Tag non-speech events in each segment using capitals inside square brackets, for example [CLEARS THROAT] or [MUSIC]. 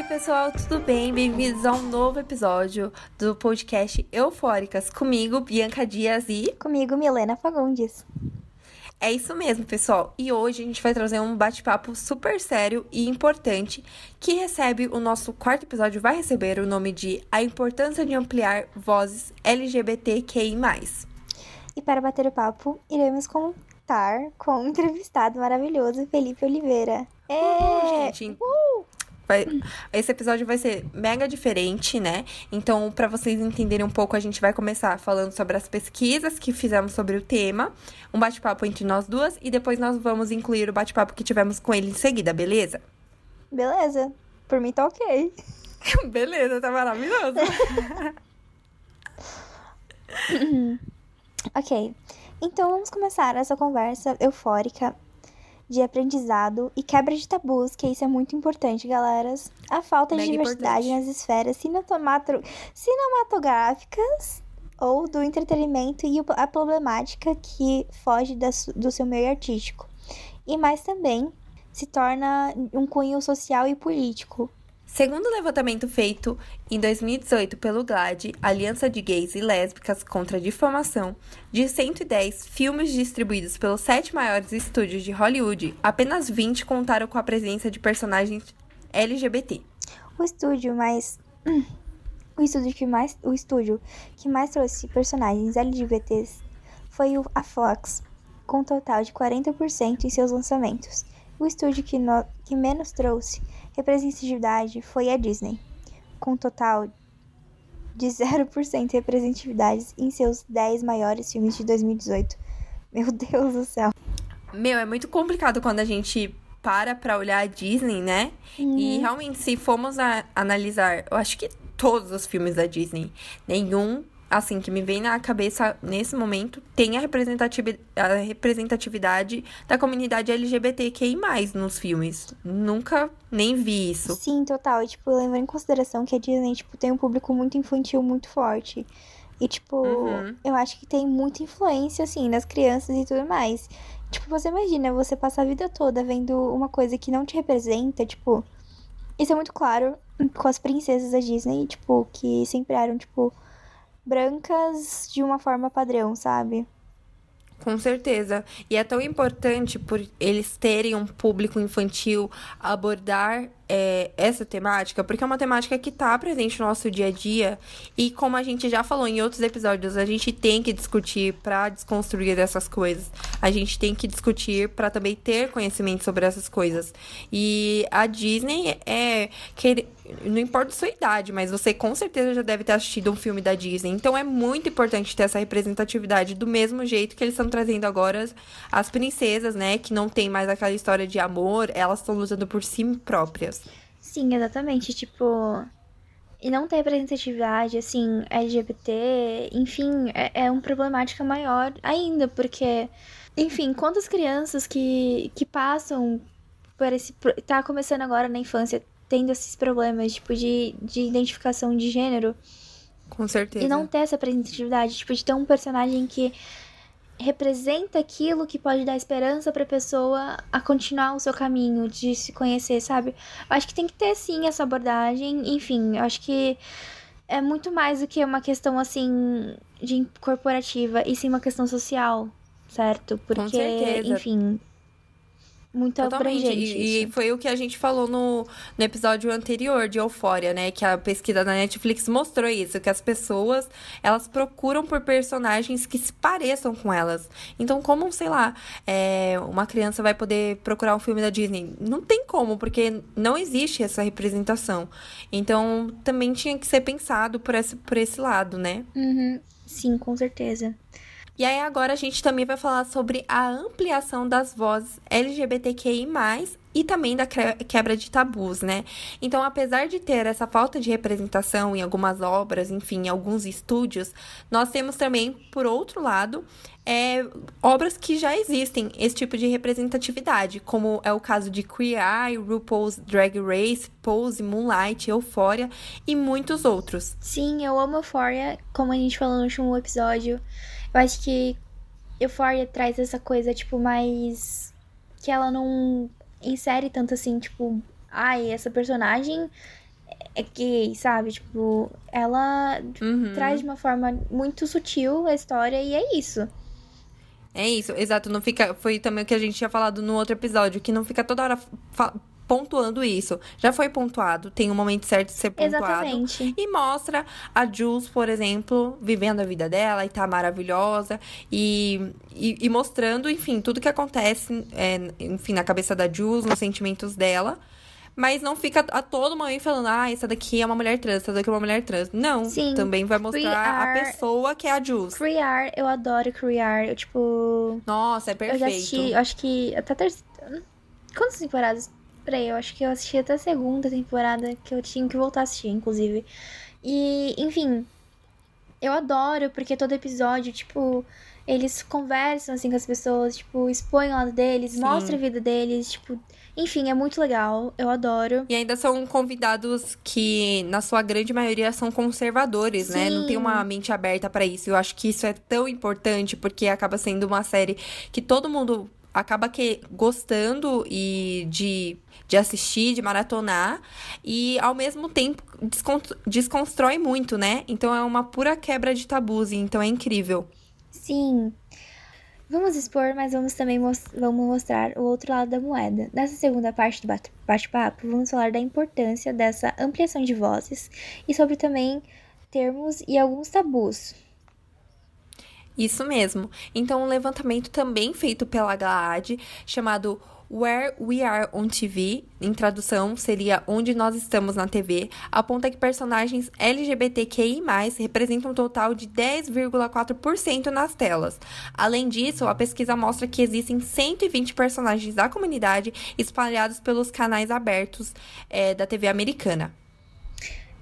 Oi, pessoal, tudo bem? Bem-vindos a um novo episódio do podcast Eufóricas. Comigo, Bianca Dias e. Comigo, Milena Fagundes. É isso mesmo, pessoal. E hoje a gente vai trazer um bate-papo super sério e importante que recebe o nosso quarto episódio, vai receber o nome de A Importância de Ampliar Vozes LGBTQI. E para bater o papo, iremos contar com um entrevistado maravilhoso, Felipe Oliveira. É, uh, gente. Uh! Esse episódio vai ser mega diferente, né? Então, para vocês entenderem um pouco, a gente vai começar falando sobre as pesquisas que fizemos sobre o tema, um bate-papo entre nós duas, e depois nós vamos incluir o bate-papo que tivemos com ele em seguida, beleza? Beleza. Por mim tá ok. [LAUGHS] beleza, tá maravilhoso. [LAUGHS] ok. Então vamos começar essa conversa eufórica de aprendizado e quebra de tabus, que isso é muito importante, galeras. A falta Mega de diversidade importante. nas esferas cinematográficas ou do entretenimento e a problemática que foge do seu meio artístico. E mais também se torna um cunho social e político, Segundo o levantamento feito em 2018 pelo GLAD, Aliança de Gays e Lésbicas contra a Difamação, de 110 filmes distribuídos pelos sete maiores estúdios de Hollywood, apenas 20 contaram com a presença de personagens LGBT. O estúdio mais [CLEARS THROAT] o estúdio que mais o estúdio que mais trouxe personagens LGBTs foi a Fox, com um total de 40% em seus lançamentos. O estúdio que, no, que menos trouxe representatividade foi a Disney, com um total de 0% de representatividade em seus 10 maiores filmes de 2018. Meu [LAUGHS] Deus do céu. Meu, é muito complicado quando a gente para pra olhar a Disney, né? Uhum. E realmente, se formos analisar, eu acho que todos os filmes da Disney, nenhum assim, que me vem na cabeça nesse momento, tem a representatividade, a representatividade da comunidade LGBTQI+, nos filmes. Nunca nem vi isso. Sim, total. E, tipo, levando em consideração que a Disney, tipo, tem um público muito infantil muito forte. E, tipo, uhum. eu acho que tem muita influência, assim, nas crianças e tudo mais. Tipo, você imagina, você passar a vida toda vendo uma coisa que não te representa, tipo... Isso é muito claro com as princesas da Disney, tipo, que sempre eram, tipo brancas de uma forma padrão, sabe? Com certeza. E é tão importante por eles terem um público infantil abordar é, essa temática, porque é uma temática que está presente no nosso dia a dia. E como a gente já falou em outros episódios, a gente tem que discutir para desconstruir essas coisas. A gente tem que discutir para também ter conhecimento sobre essas coisas. E a Disney é. Que, não importa a sua idade, mas você com certeza já deve ter assistido um filme da Disney. Então é muito importante ter essa representatividade do mesmo jeito que eles estão trazendo agora as princesas, né? Que não tem mais aquela história de amor, elas estão lutando por si próprias. Sim, exatamente. Tipo. E não ter representatividade, assim, LGBT, enfim, é, é uma problemática maior ainda, porque, enfim, quantas crianças que, que passam por esse. tá começando agora na infância tendo esses problemas, tipo, de, de identificação de gênero. Com certeza. E não ter essa representatividade, tipo, de ter um personagem que representa aquilo que pode dar esperança para a pessoa a continuar o seu caminho de se conhecer, sabe? Eu acho que tem que ter sim essa abordagem. Enfim, eu acho que é muito mais do que uma questão assim de corporativa e sim uma questão social, certo? Porque, enfim, muito Totalmente. abrangente. E, e, foi o que a gente falou no, no episódio anterior de Eufória, né? Que a pesquisa da Netflix mostrou isso, que as pessoas, elas procuram por personagens que se pareçam com elas. Então, como, sei lá, é, uma criança vai poder procurar um filme da Disney? Não tem como, porque não existe essa representação. Então, também tinha que ser pensado por esse, por esse lado, né? Uhum. Sim, com certeza. E aí agora a gente também vai falar sobre a ampliação das vozes LGBTQI+, e também da quebra de tabus, né? Então, apesar de ter essa falta de representação em algumas obras, enfim, em alguns estúdios, nós temos também, por outro lado, é, obras que já existem esse tipo de representatividade, como é o caso de Queer Eye, RuPaul's Drag Race, Pose, Moonlight, Euphoria e muitos outros. Sim, eu amo Euphoria, como a gente falou no último episódio. Eu acho que Euphoria traz essa coisa, tipo, mais. que ela não insere tanto assim, tipo, ai, essa personagem é gay, sabe? Tipo, ela Uhum. traz de uma forma muito sutil a história e é isso. É isso, exato. Não fica. Foi também o que a gente tinha falado no outro episódio, que não fica toda hora pontuando isso. Já foi pontuado, tem um momento certo de ser pontuado. Exatamente. E mostra a Jules, por exemplo, vivendo a vida dela e tá maravilhosa. E, e, e mostrando, enfim, tudo que acontece, é, enfim, na cabeça da Jules, nos sentimentos dela. Mas não fica a todo momento falando, ah, essa daqui é uma mulher trans, essa daqui é uma mulher trans. Não, Sim. também vai mostrar a pessoa que é a Jules. Criar, eu adoro criar. Eu, tipo. Nossa, é Eu já assisti, perfeito. eu acho que até terceira. Quantas temporadas? Peraí, eu acho que eu assisti até a segunda temporada, que eu tinha que voltar a assistir, inclusive. E, enfim, eu adoro, porque todo episódio, tipo, eles conversam assim com as pessoas, tipo, expõem o lado deles, Sim. mostram a vida deles, tipo, enfim, é muito legal, eu adoro. E ainda são convidados que, na sua grande maioria, são conservadores, né? Não tem Sim. uma mente aberta pra isso. Eu acho que isso é tão importante, porque acaba sendo uma série que todo mundo acaba que gostando e de, de assistir, de maratonar, e ao mesmo tempo descon- desconstrói muito, né? Então é uma pura quebra de tabus, então é incrível. Sim. Vamos expor, mas vamos também mos- vamos mostrar o outro lado da moeda. Nessa segunda parte do bate- bate-papo, vamos falar da importância dessa ampliação de vozes e sobre também termos e alguns tabus. Isso mesmo. Então, um levantamento também feito pela GLAAD, chamado Where We Are on TV, em tradução seria Onde Nós Estamos na TV, aponta que personagens LGBTQI+, representam um total de 10,4% nas telas. Além disso, a pesquisa mostra que existem 120 personagens da comunidade espalhados pelos canais abertos eh, da TV americana.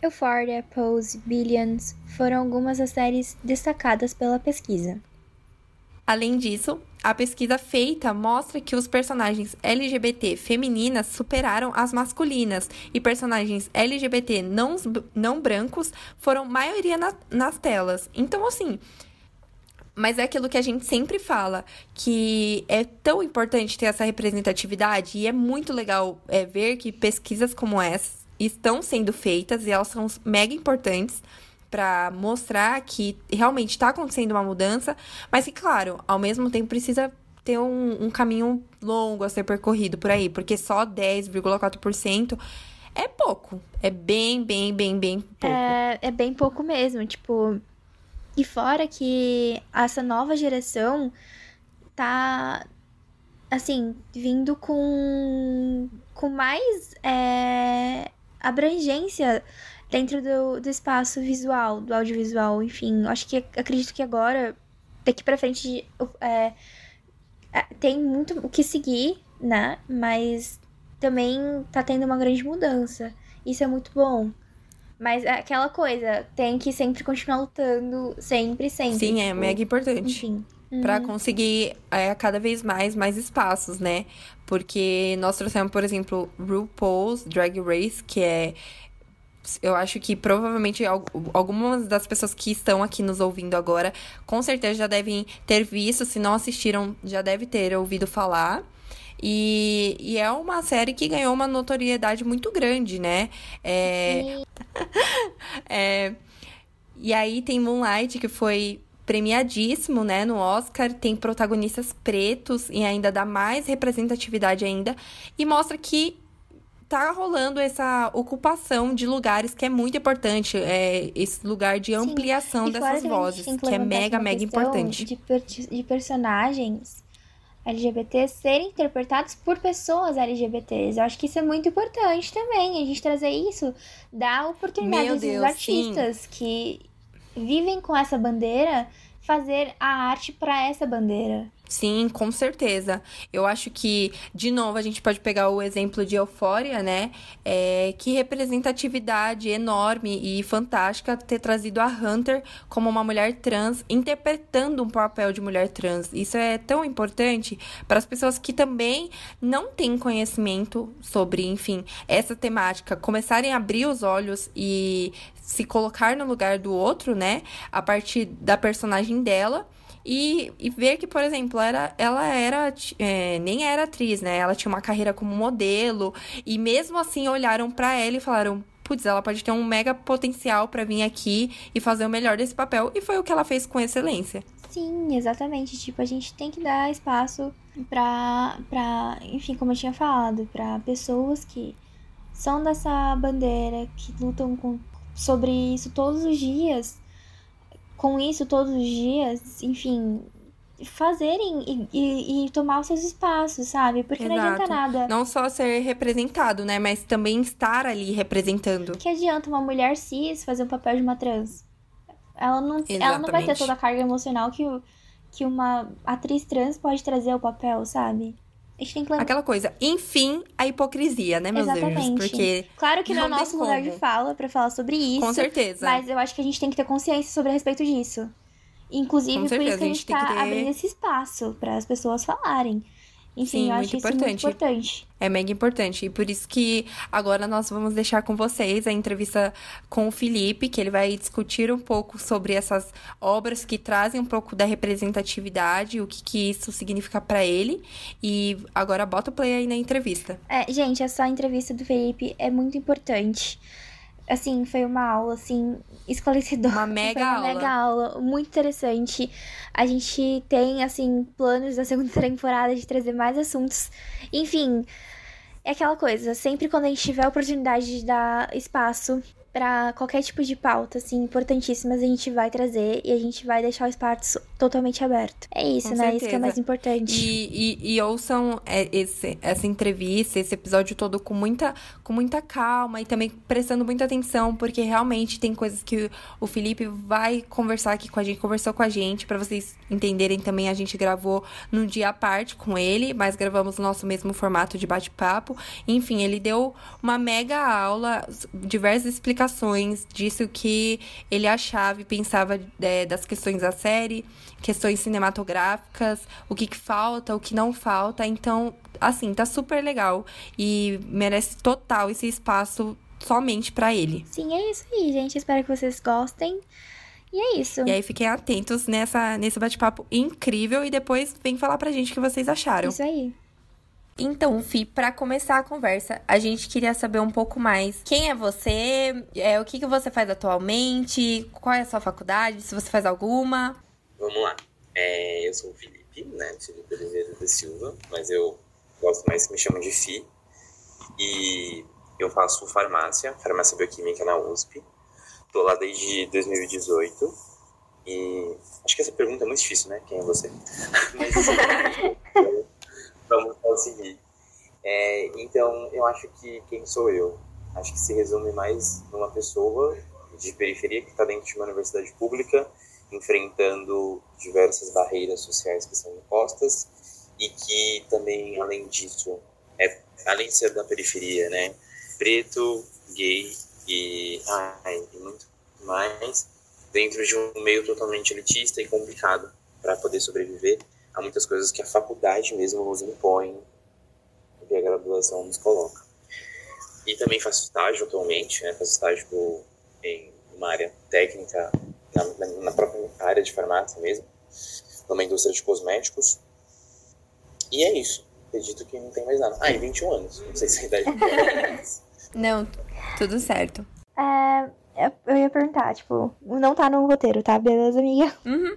Euphoria, Pose, Billions foram algumas das séries destacadas pela pesquisa. Além disso, a pesquisa feita mostra que os personagens LGBT femininas superaram as masculinas e personagens LGBT não, não brancos foram maioria na- nas telas. Então, assim. Mas é aquilo que a gente sempre fala, que é tão importante ter essa representatividade e é muito legal é, ver que pesquisas como essa estão sendo feitas e elas são mega importantes para mostrar que realmente está acontecendo uma mudança, mas que, claro, ao mesmo tempo precisa ter um, um caminho longo a ser percorrido por aí, porque só 10,4% é pouco. É bem, bem, bem, bem pouco. É, é bem pouco mesmo, tipo. E fora que essa nova geração tá, assim, vindo com, com mais é, abrangência dentro do, do espaço visual, do audiovisual, enfim. Acho que acredito que agora, daqui pra frente, é, é, tem muito o que seguir, né? Mas também tá tendo uma grande mudança. Isso é muito bom. Mas é aquela coisa, tem que sempre continuar lutando, sempre, sempre. Sim, é tipo, mega importante. Enfim. Pra Uhum. conseguir é, cada vez mais, mais espaços, né? Porque nós trouxemos, por exemplo, RuPaul's Drag Race, que é. Eu acho que provavelmente al- algumas das pessoas que estão aqui nos ouvindo agora, com certeza já devem ter visto. Se não assistiram, já deve ter ouvido falar. E, e é uma série que ganhou uma notoriedade muito grande, né? É, [LAUGHS] é, e aí tem Moonlight, que foi premiadíssimo, né, no Oscar, tem protagonistas pretos e ainda dá mais representatividade ainda e mostra que tá rolando essa ocupação de lugares que é muito importante, é esse lugar de ampliação fora dessas vozes, tem que é mega, mega importante. De, per- de personagens LGBT serem interpretados por pessoas LGBTs. Eu acho que isso é muito importante também. A gente trazer isso dá oportunidade Meu a esses Deus, artistas que vivem com essa bandeira fazer a arte para essa bandeira. Sim, com certeza. Eu acho que, de novo, a gente pode pegar o exemplo de Eufória, né? É, que representatividade enorme e fantástica ter trazido a Hunter como uma mulher trans, interpretando um papel de mulher trans. Isso é tão importante para as pessoas que também não têm conhecimento sobre, enfim, essa temática, começarem a abrir os olhos e se colocar no lugar do outro, né? A partir da personagem dela. E, e ver que, por exemplo, era, ela era é, nem era atriz, né? Ela tinha uma carreira como modelo. E mesmo assim olharam pra ela e falaram: putz, ela pode ter um mega potencial para vir aqui e fazer o melhor desse papel. E foi o que ela fez com excelência. Sim, exatamente. Tipo, a gente tem que dar espaço pra, pra enfim, como eu tinha falado, para pessoas que são dessa bandeira, que lutam com, sobre isso todos os dias, com isso todos os dias, enfim, fazerem e, e, e, tomar os seus espaços, sabe? Porque Exato. não adianta nada. Não só ser representado, né? Mas também estar ali representando. Que adianta uma mulher cis fazer o papel de uma trans? Ela não, ela não vai ter toda a carga emocional que, que uma atriz trans pode trazer ao papel, sabe? A gente tem que lembrar... Aquela coisa, enfim, a hipocrisia, né, meus Exatamente. Porque claro que não, não é o nosso lugar de fala para falar sobre isso. Com certeza. Mas eu acho que a gente tem que ter consciência sobre a respeito disso. Inclusive, por isso que a gente, está ter... abrindo esse espaço para as pessoas falarem. Enfim, Sim, eu acho isso muito importante. É mega importante. E por isso que agora nós vamos deixar com vocês a entrevista com o Felipe, que ele vai discutir um pouco sobre essas obras que trazem um pouco da representatividade, o que, que isso significa para ele. E agora bota o play aí na entrevista. É, gente, essa entrevista do Felipe é muito importante assim, foi uma aula, assim, esclarecedora. Uma mega [LAUGHS] uma aula. mega aula, muito interessante. A gente tem, assim, planos da [LAUGHS] segunda temporada de trazer mais assuntos. Enfim, é aquela coisa, sempre quando a gente tiver a oportunidade de dar espaço para qualquer tipo de pauta, assim, importantíssimas, a gente vai trazer e a gente vai deixar o espaço totalmente aberto. É isso, Com né? Certeza. Isso que é mais importante. E, e, e ouçam é, esse, essa entrevista, esse episódio todo com muita, com muita calma e também prestando muita atenção, porque realmente tem coisas que o Felipe vai conversar aqui com a gente, conversou com a gente, para vocês entenderem também, a gente gravou num dia à parte com ele, mas gravamos o nosso mesmo formato de bate-papo. Enfim, ele deu uma mega aula, diversas explicações explicações disso que ele achava e pensava é, das questões da série, questões cinematográficas, o que, que falta, o que não falta. Então, assim, tá super legal e merece total esse espaço somente para ele. Sim, é isso aí, gente. Espero que vocês gostem. E é isso. E aí fiquem atentos nessa, nesse bate-papo incrível e depois vem falar pra gente o que vocês acharam. Isso aí. Então, Fi, para começar a conversa, a gente queria saber um pouco mais quem é você, é, o que, que você faz atualmente, qual é a sua faculdade, se você faz alguma. Vamos lá. É, eu sou o Felipe, né? Felipe Oliveira da Silva, mas eu gosto mais que me chamam de Fi. E eu faço farmácia, farmácia bioquímica na USP. Tô lá desde 2018. E acho que essa pergunta é muito difícil, né? Quem é você? mas, [LAUGHS] vamos conseguir. É, então, eu acho que quem sou eu? Acho que se resume mais numa pessoa de periferia que está dentro de uma universidade pública, enfrentando diversas barreiras sociais que são impostas e que também, além disso, é, além de ser da periferia, né, preto, gay e, e muito mais, dentro de um meio totalmente elitista e complicado para poder sobreviver, há muitas coisas que a faculdade mesmo nos impõe, que a graduação nos coloca. E também faço estágio atualmente, né? faço estágio em uma área técnica, na, na própria área de farmácia mesmo, numa indústria de cosméticos. E é isso. Acredito que não tem mais nada. Ah, e 21 anos. Não sei se a idade é [LAUGHS] Não, tudo certo. É, eu ia perguntar, tipo, não tá no roteiro, tá? Beleza, amiga? Uhum,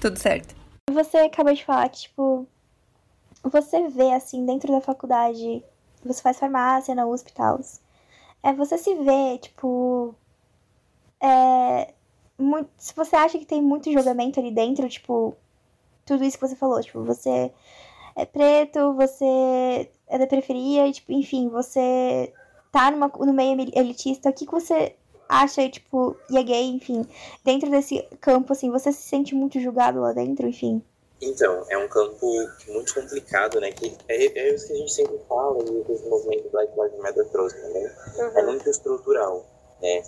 tudo certo. Você acabou de falar que, tipo, você vê, assim, dentro da faculdade, você faz farmácia na USP e tal. É, você se vê, tipo. É, muito, se você acha que tem muito julgamento ali dentro, tipo, tudo isso que você falou, tipo, você é preto, você é da periferia, e, tipo, enfim, você tá numa, no meio elitista, o que, que você acha, tipo, e é gay, enfim, dentro desse campo, assim, você se sente muito julgado lá dentro, enfim? Então, é um campo muito complicado, né? Que é, é isso que a gente sempre fala e o que movimento Black Lives Matter trouxe também. Uhum. É muito estrutural, né?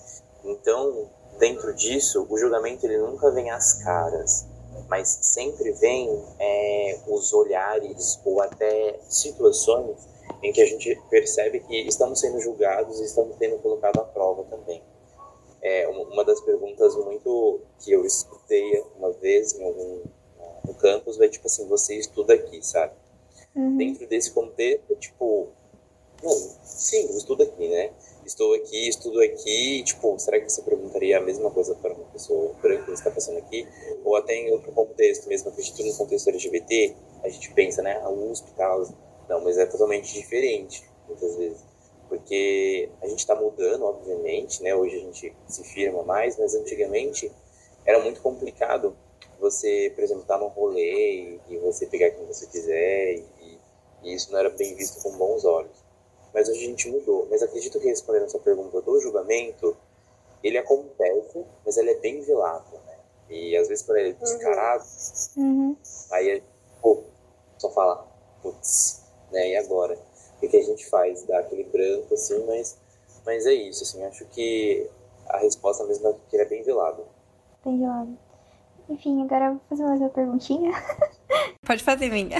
Então, dentro disso, o julgamento ele nunca vem às caras, mas sempre vem é, os olhares ou até situações em que a gente percebe que estamos sendo julgados e estamos sendo colocados à prova também é, uma das perguntas muito que eu escutei uma vez em algum no campus vai tipo assim você estuda aqui sabe uhum. dentro desse contexto tipo Mano, sim, eu estudo aqui, né? Estou aqui, estudo aqui, tipo, será que você perguntaria a mesma coisa para uma pessoa branca que está passando aqui? Ou até em outro contexto mesmo, acredito no contexto LGBT, a gente pensa, né, a USP e tal. Não, mas é totalmente diferente, muitas vezes. Porque a gente está mudando, obviamente, né? Hoje a gente se firma mais, mas antigamente era muito complicado você, por exemplo, estar tá num rolê e, você pegar quem você quiser e, e, isso não era bem visto com bons olhos. Mas hoje a gente mudou. Mas acredito que respondendo essa pergunta do julgamento, ele acontece, mas ele é bem velado, né? E às vezes quando ele é descarado, uhum. aí é, pô, só fala, putz, né? E agora? O que a gente faz? Dá aquele branco, assim, mas, mas é isso, assim, acho que a resposta mesmo é que ele é bem velado. Bem velado. Enfim, agora eu vou fazer mais uma perguntinha. Pode fazer, minha.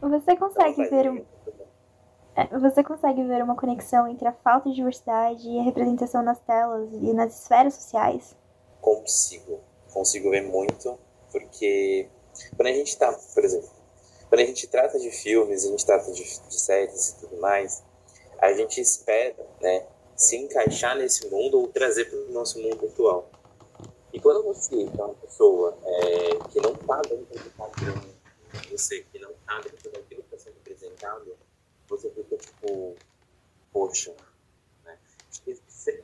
Você consegue ver um... É, você consegue ver uma conexão entre a falta de diversidade e a representação nas telas e nas esferas sociais? Consigo. Consigo ver muito, porque quando a gente tá, por exemplo, quando a gente trata de filmes, a gente trata de, de séries e tudo mais, a gente espera, né, se encaixar nesse mundo ou trazer para o nosso mundo atual. E quando você é uma pessoa é, que não está dentro do padrão, você que não está dentro daquilo que está sendo apresentado, você fica tipo, poxa, né?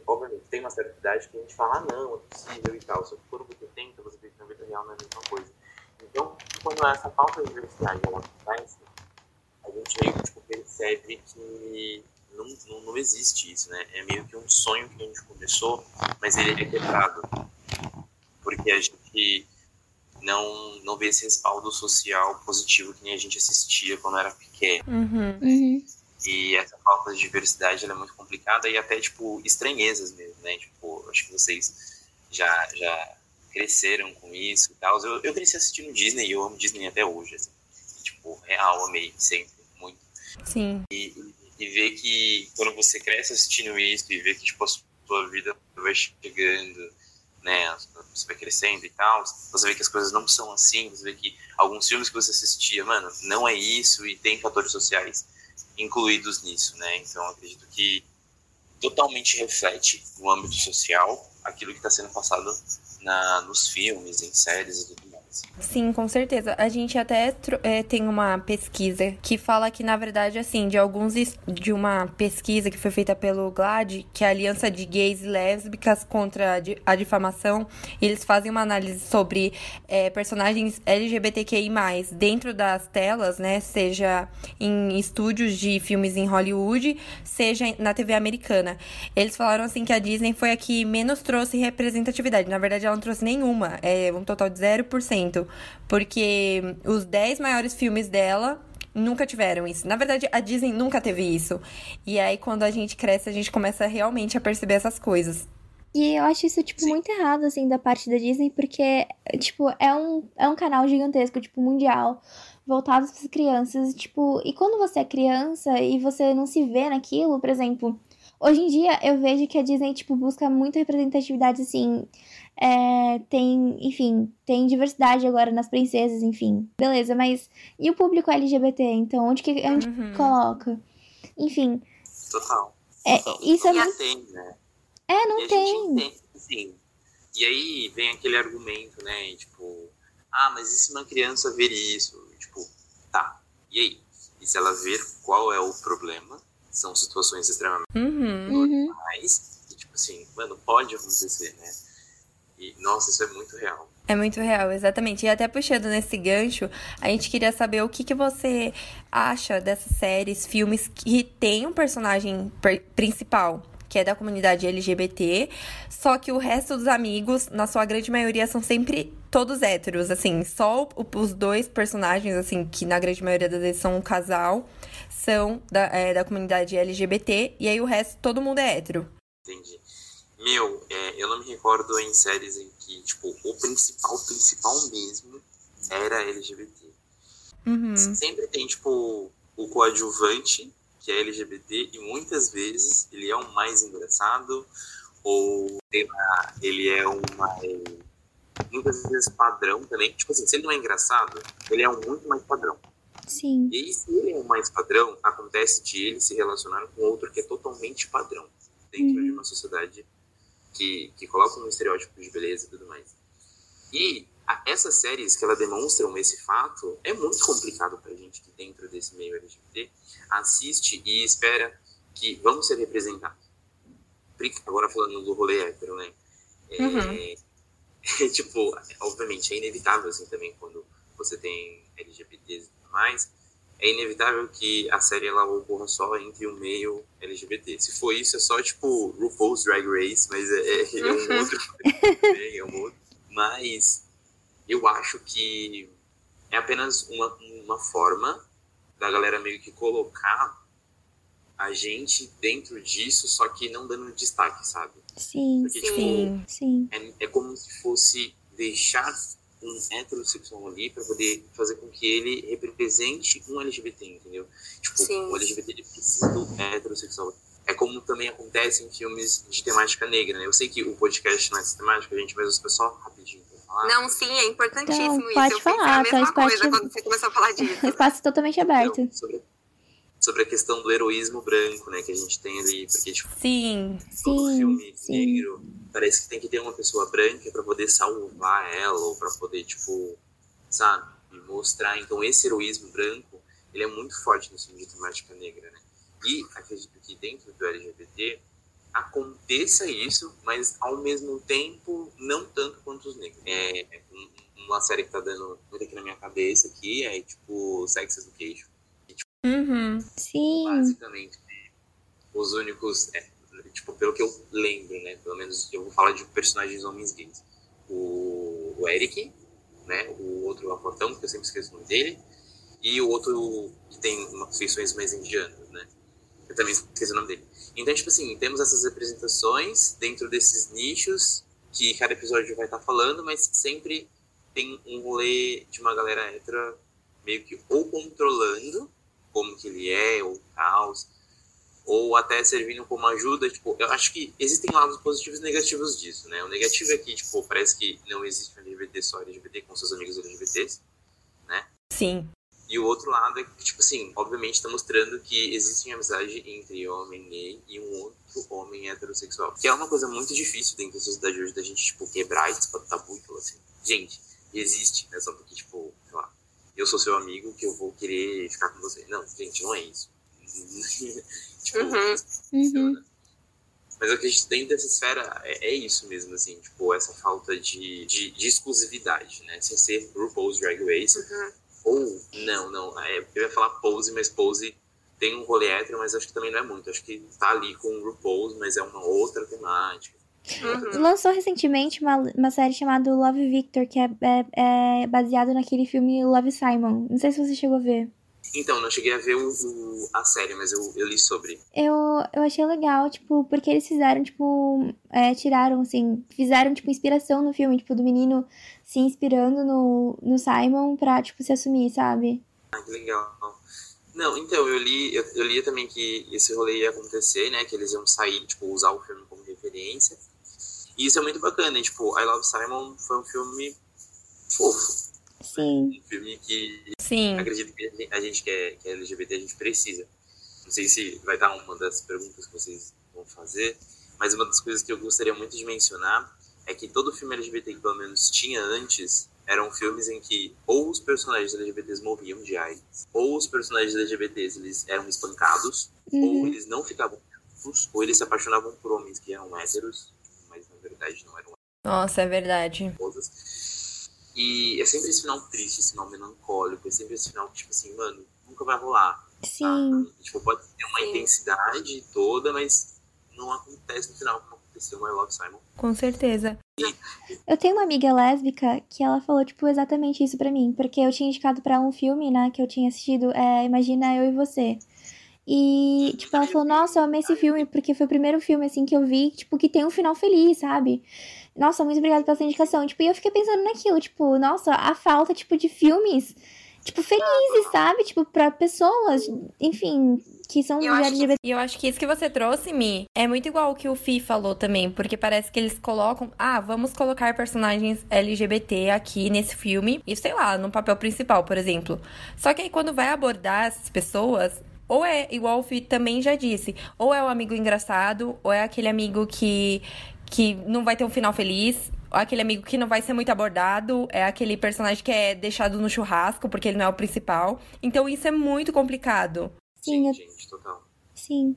Obviamente, tem uma certa idade que a gente fala, ah, não, é possível e tal. Só que quando você tenta, você vê que na vida real não é a mesma coisa. Então, quando essa falta de diversidade ela acontece, a gente meio que tipo, percebe que não, não, não, existe isso, né? É meio que um sonho que a gente começou, mas ele é quebrado. Porque a gente não, não vê esse respaldo social positivo que nem a gente assistia quando era pequeno. Uhum. Uhum. E essa falta de diversidade é muito complicada e até, tipo, estranhezas mesmo, né? Tipo, acho que vocês já, já cresceram com isso e tal. Eu, eu cresci assistindo Disney e eu amo Disney até hoje, assim. E, tipo, real, amei sempre, muito. Sim. E, e ver que quando você cresce assistindo isso e ver que, tipo, a sua vida vai chegando, né, você vai crescendo e tal, você vê que as coisas não são assim, você vê que alguns filmes que você assistia, mano, não é isso e tem fatores sociais incluídos nisso, né? Então, acredito que totalmente reflete no âmbito social aquilo que está sendo passado na, nos filmes, em séries e tudo. Sim, com certeza. A gente até é, tem uma pesquisa que fala que, na verdade, assim, de alguns. de uma pesquisa que foi feita pelo GLAD, que é a Aliança de Gays e Lésbicas contra a Difamação, eles fazem uma análise sobre é, personagens LGBTQI, dentro das telas, né? Seja em estúdios de filmes em Hollywood, seja na TV americana. Eles falaram assim que a Disney foi a que menos trouxe representatividade. Na verdade, ela não trouxe nenhuma, é um total de 0%, porque os 10 maiores filmes dela nunca tiveram isso. Na verdade, a Disney nunca teve isso. E aí, quando a gente cresce, a gente começa realmente a perceber essas coisas. E eu acho isso, tipo, Sim. muito errado, assim, da parte da Disney, porque, tipo, é um, é um canal gigantesco, tipo, mundial, voltado para as crianças, tipo, e quando você é criança e você não se vê naquilo, por exemplo, hoje em dia eu vejo que a Disney, tipo, busca muita representatividade, assim, é, tem, enfim, tem diversidade agora nas princesas, enfim. Beleza, mas e o público LGBT? Então, onde que, onde uhum. que coloca? Enfim. Total. É, isso é muito... tem, né? É, não e tem. Entende, assim, e aí vem aquele argumento, né? Tipo, ah, mas e se uma criança ver isso? Tipo, tá, e aí? E se ela ver qual é o problema? São situações extremamente uhum. normais. E, tipo assim, mano, pode acontecer, né? E, nossa, isso é muito real. É muito real, exatamente. E até puxando nesse gancho, a gente queria saber o que, que você acha dessas séries, filmes que tem um personagem principal, que é da comunidade LGBT, só que o resto dos amigos, na sua grande maioria, são sempre todos héteros, assim, só os dois personagens, assim, que na grande maioria das vezes são um casal, são da, é, da comunidade LGBT, e aí o resto, todo mundo é hétero. Entendi. Meu, é, eu não me recordo em séries em que, tipo, o principal, principal mesmo era LGBT. Uhum. Sempre tem, tipo, o coadjuvante, que é LGBT, e muitas vezes ele é o mais engraçado, ou ele é o mais. Muitas vezes padrão também. Tipo assim, se ele não é engraçado, ele é um muito mais padrão. Sim. E se ele é o mais padrão, acontece de ele se relacionar com outro que é totalmente padrão dentro Uhum. de uma sociedade que, que coloca um estereótipo de beleza e tudo mais. E a- essas séries que ela demonstram esse fato é muito complicado pra gente que dentro desse meio LGBT assiste e espera que vamos ser representados. Agora falando do rolê hétero, né? É, Uhum. é, [LAUGHS] tipo, obviamente é inevitável assim também quando você tem LGBTs e tudo mais, é inevitável que a série ela ocorra só entre o meio LGBT. Se for isso, é só tipo RuPaul's Drag Race, mas é, é, é um outro [LAUGHS] também, é um outro. Mas eu acho que é apenas uma, uma forma da galera meio que colocar a gente dentro disso, só que não dando destaque, sabe? Sim. Porque, tipo, Sim. Sim. é, é como se fosse deixar um heterossexual ali para poder fazer com que ele represente um LGBT, entendeu? Tipo, Sim. o LGBT ele precisa do heterossexual. É como também acontece em filmes de temática negra, né? Eu sei que o podcast não é essa temática, gente, mas eu só rapidinho pra falar. Não, sim, é importantíssimo Então, isso. pode Eu falar, a mesma faz parte- coisa quando você começou a falar disso. [LAUGHS] Espaço totalmente aberto. Então, sobre, sobre a questão do heroísmo branco, né? Que a gente tem ali, porque, tipo, Sim. todo Sim. filme Sim. negro parece que tem que ter uma pessoa branca para poder salvar ela ou para poder tipo sabe mostrar então esse heroísmo branco ele é muito forte no filme de temática negra né e acredito que dentro do LGBT aconteça isso mas ao mesmo tempo não tanto quanto os negros é é um- uma série que tá dando muito aqui na minha cabeça aqui é tipo Sex Education Uhum. Sim. basicamente os únicos é, tipo pelo que eu lembro né pelo menos eu vou falar de personagens homens gays o, o Eric né o outro aportão que eu sempre esqueço o nome dele e o outro que tem umas feições mais indianas né eu também esqueci o nome dele então tipo assim temos essas representações dentro desses nichos que cada episódio vai estar falando mas sempre tem um rolê de uma galera hétera meio que ou controlando como que ele é, ou tal, ou até servindo como ajuda, tipo, eu acho que existem lados positivos e negativos disso, né? O negativo é que, tipo, parece que não existe um LGBT só LGBT com seus amigos LGBTs, Sim. e o outro lado é que, tipo assim, obviamente está mostrando que existe amizade entre homem gay e um outro homem heterossexual. Que é uma coisa muito difícil dentro da sociedade hoje da gente, tipo, quebrar esse tabu e falar assim, gente, existe, né? Só porque, tipo, eu sou seu amigo que eu vou querer ficar com você. Não, gente, não é isso. [LAUGHS] tipo, Uhum. Uhum. mas eu acredito que dentro dessa esfera é, é isso mesmo, assim, tipo, essa falta de, de, de exclusividade, né? Sem ser RuPaul's Drag Race, Uhum. ou, não, não, é, eu ia falar Pose, mas Pose tem um rolê hétero, mas acho que também não é muito. Acho que tá ali com o RuPaul's, mas é uma outra temática. Uhum. Lançou recentemente uma, uma série chamada Love Victor, que é, é, é baseado naquele filme Love Simon. Não sei se você chegou a ver. Então, não cheguei a ver o, o- a série, mas eu, eu li sobre. Eu, eu achei legal, tipo, porque eles fizeram, tipo, é, tiraram, assim, fizeram, tipo, inspiração no filme, tipo, do menino se inspirando no, no Simon pra, tipo, se assumir, sabe? Ah, que legal. Não, então, eu li, eu, eu li também que esse rolê ia acontecer, né? Que eles iam sair, tipo, usar o filme como referência. E isso é muito bacana, tipo, I Love Simon foi um filme fofo. Sim. Um filme que Sim. acredito que a gente- que é, que é LGBT, a gente precisa. Não sei se vai dar uma das perguntas que vocês vão fazer, mas uma das coisas que eu gostaria muito de mencionar é que todo filme LGBT que pelo menos tinha antes eram filmes em que ou os personagens LGBTs morriam de AIDS, ou os personagens LGBTs eles eram espancados, ou Uhum. eles não ficavam juntos, ou eles se apaixonavam por homens que eram héteros, mas na verdade não eram Nossa, é verdade. E é sempre esse final triste, esse final melancólico, é sempre esse final que, tipo assim, mano, nunca vai rolar. Sim. sabe? Tipo, pode ter uma Sim. intensidade toda, mas não acontece no final como aconteceu no I Love Simon. Com certeza. Eu tenho uma amiga lésbica que ela falou, tipo, exatamente isso pra mim. Porque eu tinha indicado pra ela um filme, né, que eu tinha assistido, é Imagina Eu e Você. E, tipo, ela falou, nossa, eu amei esse filme, porque foi o primeiro filme, assim, que eu vi, tipo, que tem um final feliz, sabe? Nossa, muito obrigada pela sua indicação. Tipo, e eu fiquei pensando naquilo, tipo, nossa, a falta, tipo, de filmes tipo, felizes, sabe? Tipo, pra pessoas, enfim, que são Eu acho que-. E eu acho que isso que você trouxe, Mi, é muito igual o que o Fi falou também, porque parece que eles colocam, ah, vamos colocar personagens LGBT aqui nesse filme, e sei lá, no papel principal, por exemplo. Só que aí quando vai abordar essas pessoas, ou é, igual o Fi também já disse, ou é o amigo engraçado, ou é aquele amigo que, que não vai ter um final feliz, ou aquele amigo que não vai ser muito abordado, é aquele personagem que é deixado no churrasco, porque ele não é o principal. Então isso é muito complicado. Sim, eu- gente, total. sim.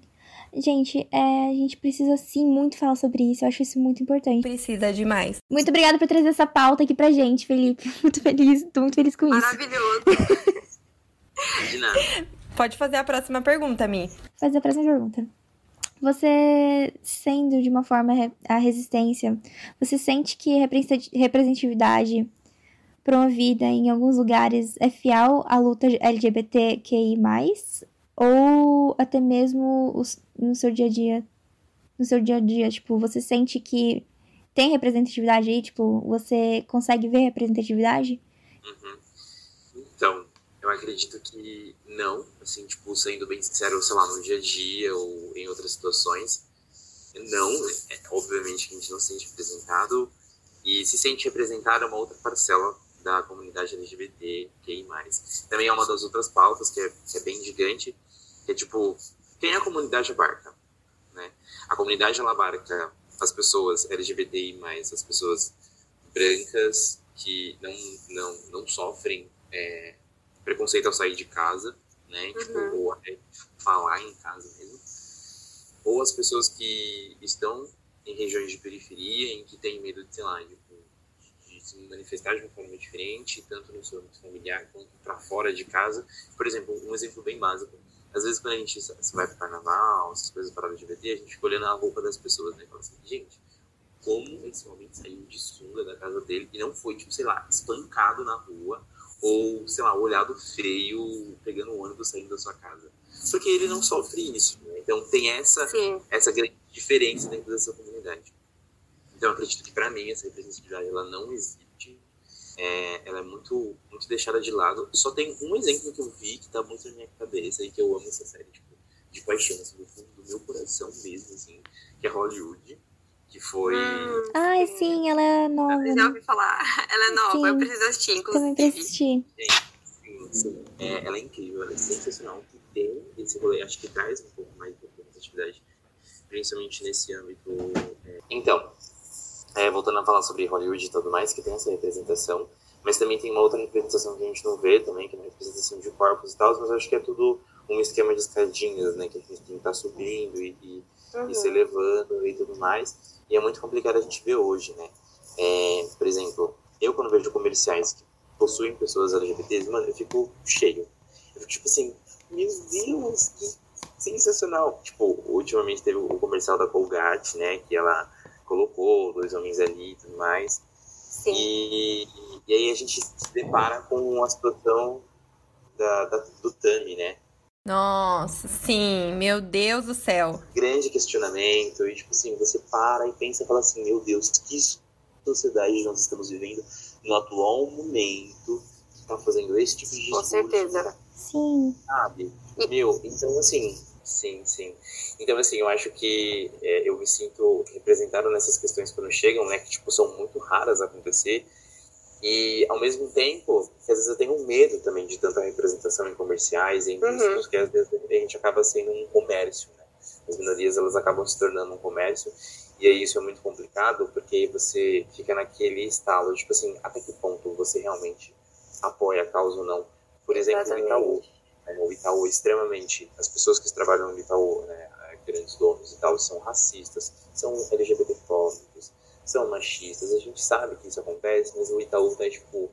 Gente, é, a gente precisa sim muito falar sobre isso. Eu acho isso muito importante. Precisa demais. Muito obrigada por trazer essa pauta aqui pra gente, Felipe. [LAUGHS] Muito feliz, tô muito feliz com isso. Maravilhoso. [LAUGHS] De nada. Pode fazer a próxima pergunta, Mi. Fazer a próxima pergunta. Você, sendo de uma forma a resistência, você sente que representatividade promovida em alguns lugares é fiel à luta LGBTQI+, ou até mesmo os- no seu dia a dia? No seu dia a dia, tipo, você sente que tem representatividade aí? Tipo, você consegue ver representatividade? Uhum. Então, eu acredito que não, assim, tipo, sendo bem sincero, sei lá, no dia a dia ou em outras situações, não, é, obviamente que a gente não se sente representado, e se sente representado é uma outra parcela da comunidade LGBT, QI+. Também é uma das outras pautas que é, que é bem gigante, que é tipo, quem a comunidade abarca? Né? A comunidade, ela abarca as pessoas LGBTI+, as pessoas brancas que não, não, não sofrem é, preconceito ao sair de casa, né? Tipo, Uhum. ou até falar em casa mesmo. Ou as pessoas que estão em regiões de periferia, em que têm medo de, sei lá, de, de se manifestar de uma forma diferente, tanto no seu âmbito familiar quanto para fora de casa. Por exemplo, um exemplo bem básico. Às vezes, quando a gente se vai pro carnaval, essas coisas para LGBT, a gente fica olhando a roupa das pessoas, né? E fala assim, gente, como esse homem saiu de sunga da casa dele e não foi, tipo, sei lá, espancado na rua ou, sei lá, olhado feio pegando o ônibus saindo da sua casa. Porque ele não sofre isso, né? Então tem essa, Sim. essa grande diferença dentro dessa comunidade. Então acredito que para mim essa representatividade ela não existe. É, ela é muito, muito deixada de lado. Só tem um exemplo que eu vi que tá muito na minha cabeça e que eu amo essa série, tipo, de paixão, assim, do fundo do meu coração mesmo, assim, que é Hollywood, que foi... Hum, Ai, sim, ela é nova, já né? ouvi falar. [LAUGHS] Ela é nova, Sim. eu preciso assistir, Também inclusive. assistir. Sim, sim. É, ela é incrível, ela é sensacional. Que tem esse rolê, acho que traz um pouco mais de representatividade, principalmente nesse âmbito. é. Então, é, voltando a falar sobre Hollywood e tudo mais, que tem essa representação, mas também tem uma outra representação que a gente não vê também, que é uma representação de corpos e tal, mas eu acho que é tudo um esquema de escadinhas, né? Que a gente tem que estar subindo e, e Uhum. e se elevando e tudo mais. E é muito complicado a gente ver hoje, né? É, por exemplo, eu quando vejo comerciais que possuem pessoas LGBTs, mano, eu fico cheio. Eu fico tipo assim, meu Deus, que sensacional. Tipo, ultimamente teve o comercial da Colgate, né? Que ela colocou dois homens ali e tudo mais. Sim. E, e aí a gente se depara com a situação da, da- do Tami, né? Nossa, sim, meu Deus do céu. grande questionamento e tipo assim você para e pensa e fala assim meu Deus que sociedade nós estamos vivendo no atual momento que tá fazendo esse tipo de Com discurso, certeza. Sim. sabe E- meu então assim sim sim então assim eu acho que é, eu me sinto representado nessas questões quando chegam né que tipo são muito raras a acontecer e ao mesmo tempo às vezes eu tenho um medo também de tanta representação em comerciais em Uhum. discos que às vezes a gente acaba sendo um comércio né? As minorias elas acabam se tornando um comércio. E aí isso é muito complicado porque você fica naquele estalo tipo assim até que ponto você realmente apoia a causa ou não. Por exemplo o Itaú né, o Itaú é extremamente as pessoas que trabalham no Itaú né grandes donos e tal são racistas são LGBTfóbicos são machistas a gente sabe que isso acontece mas o Itaú tá tipo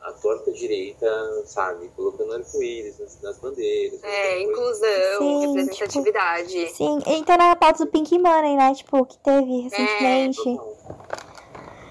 a torta direita sabe colocando arco-íris nas, nas bandeiras É, inclusão, Sim, representatividade. Sim, então na pauta do Pink Money, né? Tipo, que teve recentemente. Total.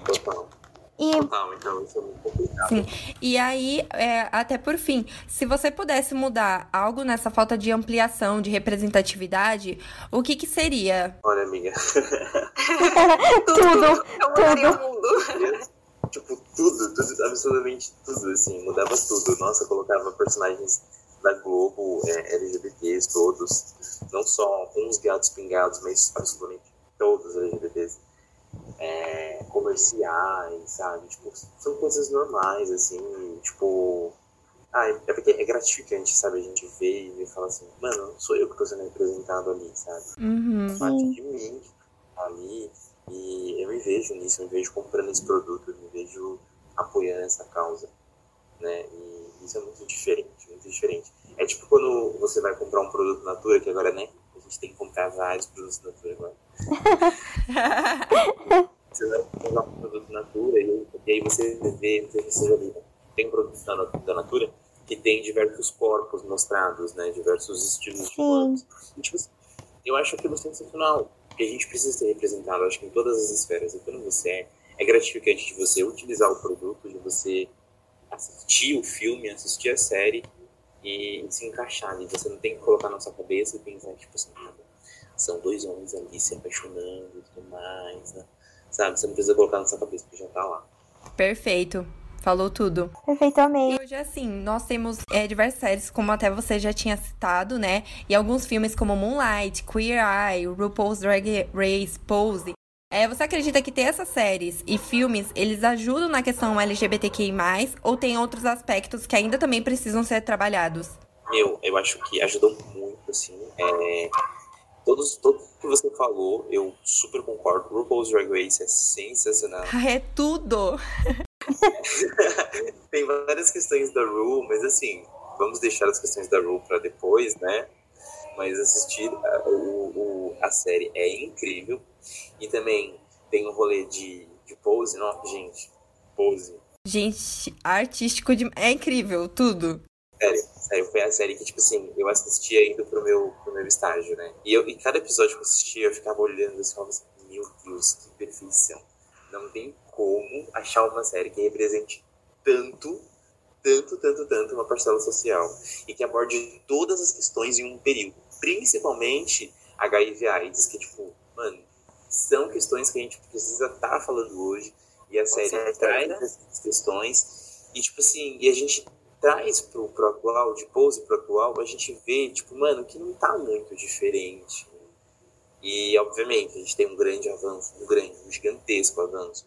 Total. E Total. Então isso é muito complicado. Sim. E aí, é, até por fim, se você pudesse mudar algo nessa falta de ampliação, de representatividade, o que que seria? Olha, amiga. [LAUGHS] tudo. Eu mudaria o mundo. [LAUGHS] tipo, tudo, tudo, absolutamente tudo, assim, mudava tudo. Nossa, colocava personagens da Globo, é, LGBTs todos, não só uns gatos pingados, mas absolutamente todos LGBTs. É, comerciais, sabe? Tipo, são coisas normais, assim, tipo. Ah, é porque é gratificante, sabe? A gente vê e fala assim, mano, não sou eu que tô sendo representado ali, sabe? Uhum. Parte de mim ali. E eu me vejo nisso, eu me vejo comprando esse produto, eu me vejo apoiando essa causa, né? E isso é muito diferente, muito diferente. É tipo quando você vai comprar um produto Natura, que agora, né? A gente tem que comprar vários produtos Natura agora. [LAUGHS] você vai comprar um produto Natura e, e aí você vê, você já viu, tem produtos da, da Natura que tem diversos corpos mostrados, né? Diversos estilos de corpos. E, tipo, eu acho aquilo sensacional, porque a gente precisa ser representado, acho que em todas as esferas. E quando você é, é gratificante de você utilizar o produto, de você assistir o filme, assistir a série e se encaixar ali. Você não tem que colocar na sua cabeça e pensar, tipo assim, são dois homens ali se apaixonando e tudo mais, né? Sabe? Você não precisa colocar na sua cabeça, porque já tá lá. Perfeito. Falou tudo. Perfeito, amei. Hoje, assim, nós temos é, diversas séries, como até você já tinha citado, né? E alguns filmes como Moonlight, Queer Eye, RuPaul's Drag Race, Pose. É, você acredita que ter essas séries e filmes, eles ajudam na questão LGBTQI+, ou tem outros aspectos que ainda também precisam ser trabalhados? Meu, eu acho que ajudam muito, assim. É, todos, tudo que você falou, eu super concordo. RuPaul's Drag Race é sensacional. é tudo! [LAUGHS] Tem várias questões da Ru, mas assim, vamos deixar as questões da Ru para depois, né? Mas assistir a, o, o, a série é incrível. E também tem um rolê de, de pose, não? Gente, pose. Gente, artístico de... é incrível, tudo. Sério, sério, foi a série que, tipo assim, eu assistia indo pro meu, pro meu estágio, né? E, eu, e cada episódio que eu assistia, eu ficava olhando assim, falava assim, meu Deus, que perfeição. Não tem como achar uma série que represente tanto, tanto, tanto, tanto uma parcela social e que aborde todas as questões em um período. Principalmente HIV AIDS, que, tipo, mano, são questões que a gente precisa estar tá falando hoje e a série traz essas questões e, tipo assim, e a gente traz pro, pro atual, de pose pro atual, a gente vê, tipo, mano, que não tá muito diferente. E, obviamente, a gente tem um grande avanço, um grande, um gigantesco avanço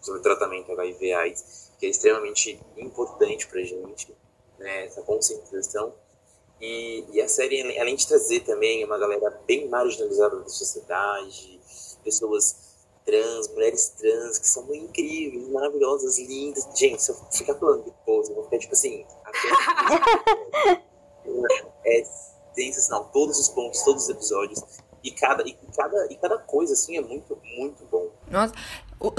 sobre o tratamento HIV AIDS, que é extremamente importante pra gente, né, essa conscientização. E, e a série, além de trazer também uma galera bem marginalizada da sociedade, pessoas trans, mulheres trans, que são incríveis, maravilhosas, lindas. Gente, se eu ficar falando de pose, eu vou ficar tipo assim. Até... [LAUGHS] é sensacional. Todos os pontos, todos os episódios. E cada, e, cada, e cada coisa, assim, é muito, muito bom. Nossa,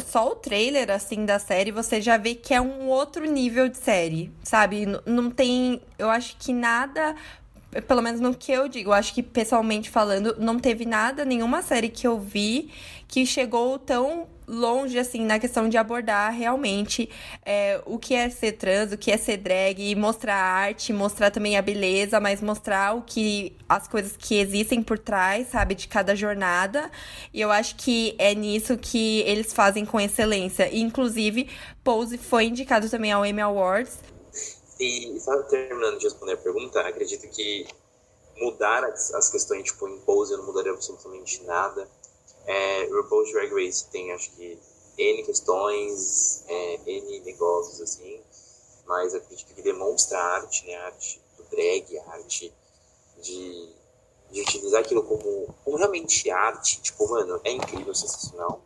só o trailer, assim, da série, você já vê que é um outro nível de série, sabe? Não tem. Eu acho que nada pelo menos no que eu digo, eu acho que pessoalmente falando, não teve nada, nenhuma série que eu vi que chegou tão longe, assim, na questão de abordar realmente é, o que é ser trans, o que é ser drag, mostrar a arte, mostrar também a beleza, mas mostrar o que as coisas que existem por trás, sabe, de cada jornada. E eu acho que é nisso que eles fazem com excelência. E, inclusive, Pose foi indicado também ao Emmy Awards e só terminando de responder a pergunta, acredito que mudar as, as questões tipo impose não mudaria absolutamente nada. É, RuPaul's Drag Race tem acho que N questões, é, N negócios assim, mas acredito que demonstra a arte, né, a arte do drag, a arte de, de utilizar aquilo como, como realmente arte, tipo, mano, é incrível, sensacional.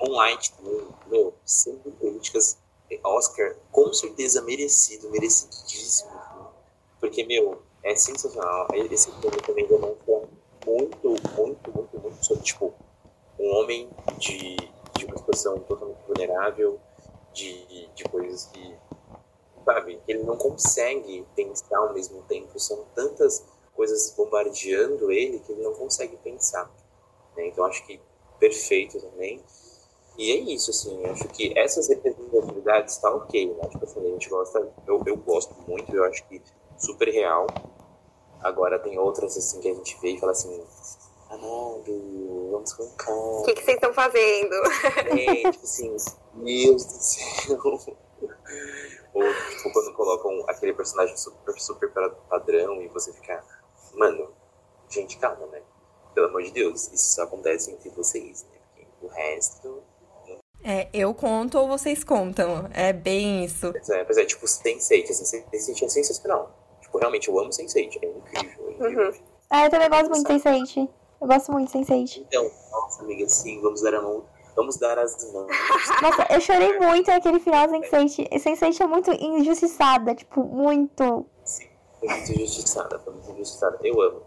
Moonlight também, meu, sempre críticas Oscar com certeza merecido, merecidíssimo. Porque, meu, é sensacional. Esse filme também demonstra muito, muito, muito, muito sobre, tipo, um homem de, de uma situação totalmente vulnerável, de, de coisas que, sabe, ele não consegue pensar ao mesmo tempo. São tantas coisas bombardeando ele que ele não consegue pensar. Né? Então, acho que perfeito também. E é isso, assim, acho que essas representatividades tá ok, né? Tipo assim, a gente gosta, eu, eu gosto muito, eu acho que super real. Agora tem outras, assim, que a gente vê e fala assim, amado, vamos com calma. O que, que vocês estão fazendo? É, tipo assim, Deus do céu. Ou, tipo, quando colocam aquele personagem super, super padrão e você fica, mano, gente, calma, né? Pelo amor de Deus, isso só acontece entre vocês, né? Porque o resto. É, eu conto ou vocês contam. É bem isso. Pois é, pois é tipo, Sense8. Assim, Sense8 é sensacional. Tipo, realmente, eu amo Sense8. É incrível, é incrível. Uhum. Ah, eu também gosto muito de Sense8. Eu gosto muito de Sense8. Então, nossa, amiga, sim, vamos dar a mão Vamos dar as mãos. Nossa, eu chorei muito naquele final Sense8. Sense8 é muito injustiçada, tipo, muito. Sim, foi muito injustiçada, foi muito injustiçada. Eu amo.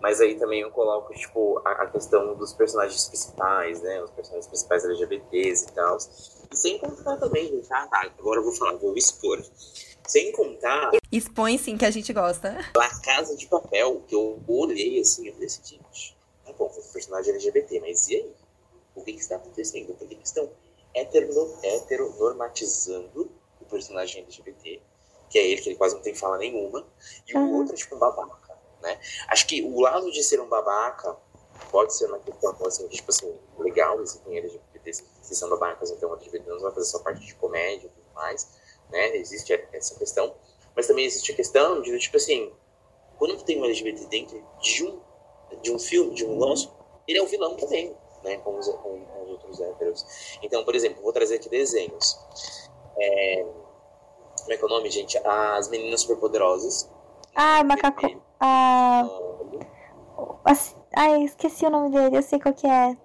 Mas aí também eu coloco, tipo, a, a, questão dos personagens principais, né? Os personagens principais LGBTs e tal. E sem contar também, tá? tá agora eu vou falar, vou expor. Sem contar. Expõe sim que a gente gosta. A Casa de Papel, que eu olhei assim, eu falei assim, gente, tá bom, é personagem LGBT, mas e aí? o que, que está acontecendo? Por que, que estão heteronormatizando o personagem LGBT, que é ele, que ele quase não tem fala nenhuma, e uhum. o outro é tipo um babaca, né? Acho que o lado de ser um babaca pode ser uma questão, assim, tipo assim, legal, existem LGBTs que são babacas, então o LGBT não vai fazer só parte de comédia e tudo mais, né? Existe essa questão, mas também existe a questão de, tipo assim, quando tem um LGBT dentro de um, de um filme, de um nosso, ele é o vilão também, né, com, os, com, com os outros héteros. Então, por exemplo, vou trazer aqui desenhos. É, como é que é o nome, gente? As Meninas Superpoderosas. Ah, macaco. Ah, ai, esqueci o nome dele, eu sei qual que é.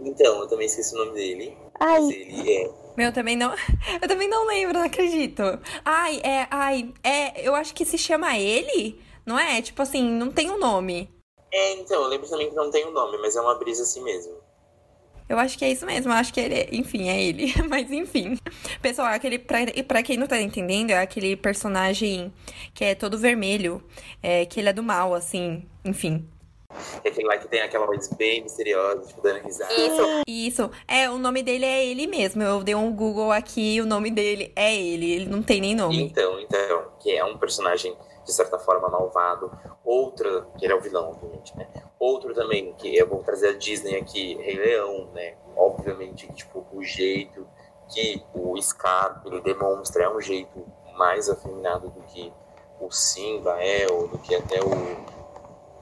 Então, eu também esqueci o nome dele. Ai. Mas ele é. Meu, também não. [LAUGHS] Eu também não lembro, não acredito. Ai, é. Ai, é. Eu acho que se chama ele, não é? Tipo assim, não tem um nome. É, então, eu lembro também que não tem um nome, mas é uma brisa assim mesmo. Eu acho que é isso mesmo, eu acho que ele, enfim, é ele. [LAUGHS] Mas enfim. Pessoal, é aquele, pra, pra quem não tá entendendo, é aquele personagem que é todo vermelho, é, que ele é do mal, assim, enfim. É aquele lá que tem aquela voz bem misteriosa, tipo, dando risada. Isso, isso. É, o nome dele é ele mesmo. Eu dei um Google aqui o nome dele é ele. Ele não tem nem nome. Então, então, que é um personagem de certa forma, malvado. Outra, que ele é o vilão, obviamente, né? Outro também, que eu vou trazer a Disney aqui, Rei Leão, né? Obviamente, tipo, o jeito que o Scar, ele demonstra é um jeito mais afeminado do que o Simba é, ou do que até o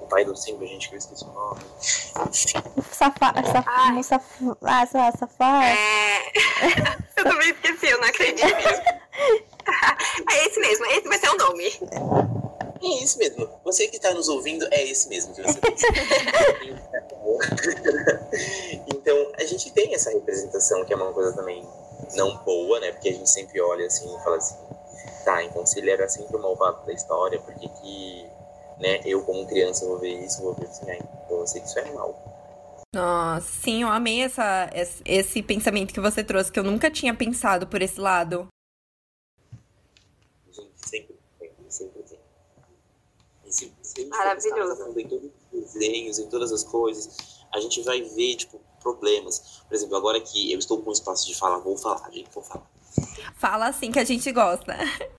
o pai do Simba, gente, que eu esqueci o nome. Safa, safa, safa, ah, safa. É... [LAUGHS] eu também esqueci, eu não acredito [LAUGHS] é esse mesmo, esse vai ser o nome. É esse mesmo. Você que está nos ouvindo, é esse mesmo que você pensa. [LAUGHS] então, a gente tem essa representação, que é uma coisa também não boa, né? Porque a gente sempre olha assim e fala assim, tá, então se ele era sempre o malvado da história, por que que, né, eu como criança vou ver isso, vou ver assim, ah, então eu sei que isso é mal. Nossa, sim, eu amei essa, esse pensamento que você trouxe, que eu nunca tinha pensado por esse lado. Maravilhoso. Em todos os desenhos, em todas as coisas, a gente vai ver, tipo, problemas. Por exemplo, agora que eu estou com espaço de falar, vou falar, gente, vou falar. Fala assim que a gente gosta.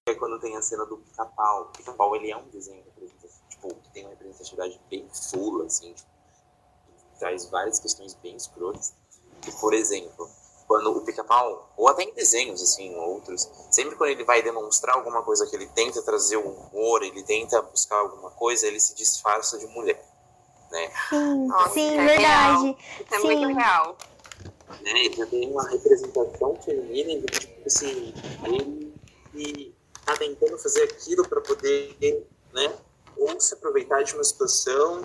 É quando tem a cena do pica-pau. O pica-pau, ele é um desenho tipo, que tem uma representatividade bem full, assim, tipo, traz várias questões bem escrotas. E, por exemplo, quando o pica-pau, ou até em desenhos, assim, outros, sempre quando ele vai demonstrar alguma coisa que ele tenta trazer o humor, ele tenta buscar alguma coisa, ele se disfarça de mulher, né? Sim, Nossa, sim, é verdade. Isso é sim. muito legal. Né? Ele já tem uma representação feminina de, tipo assim, ele, ele tá tentando fazer aquilo para poder, né? Ou se aproveitar de uma situação,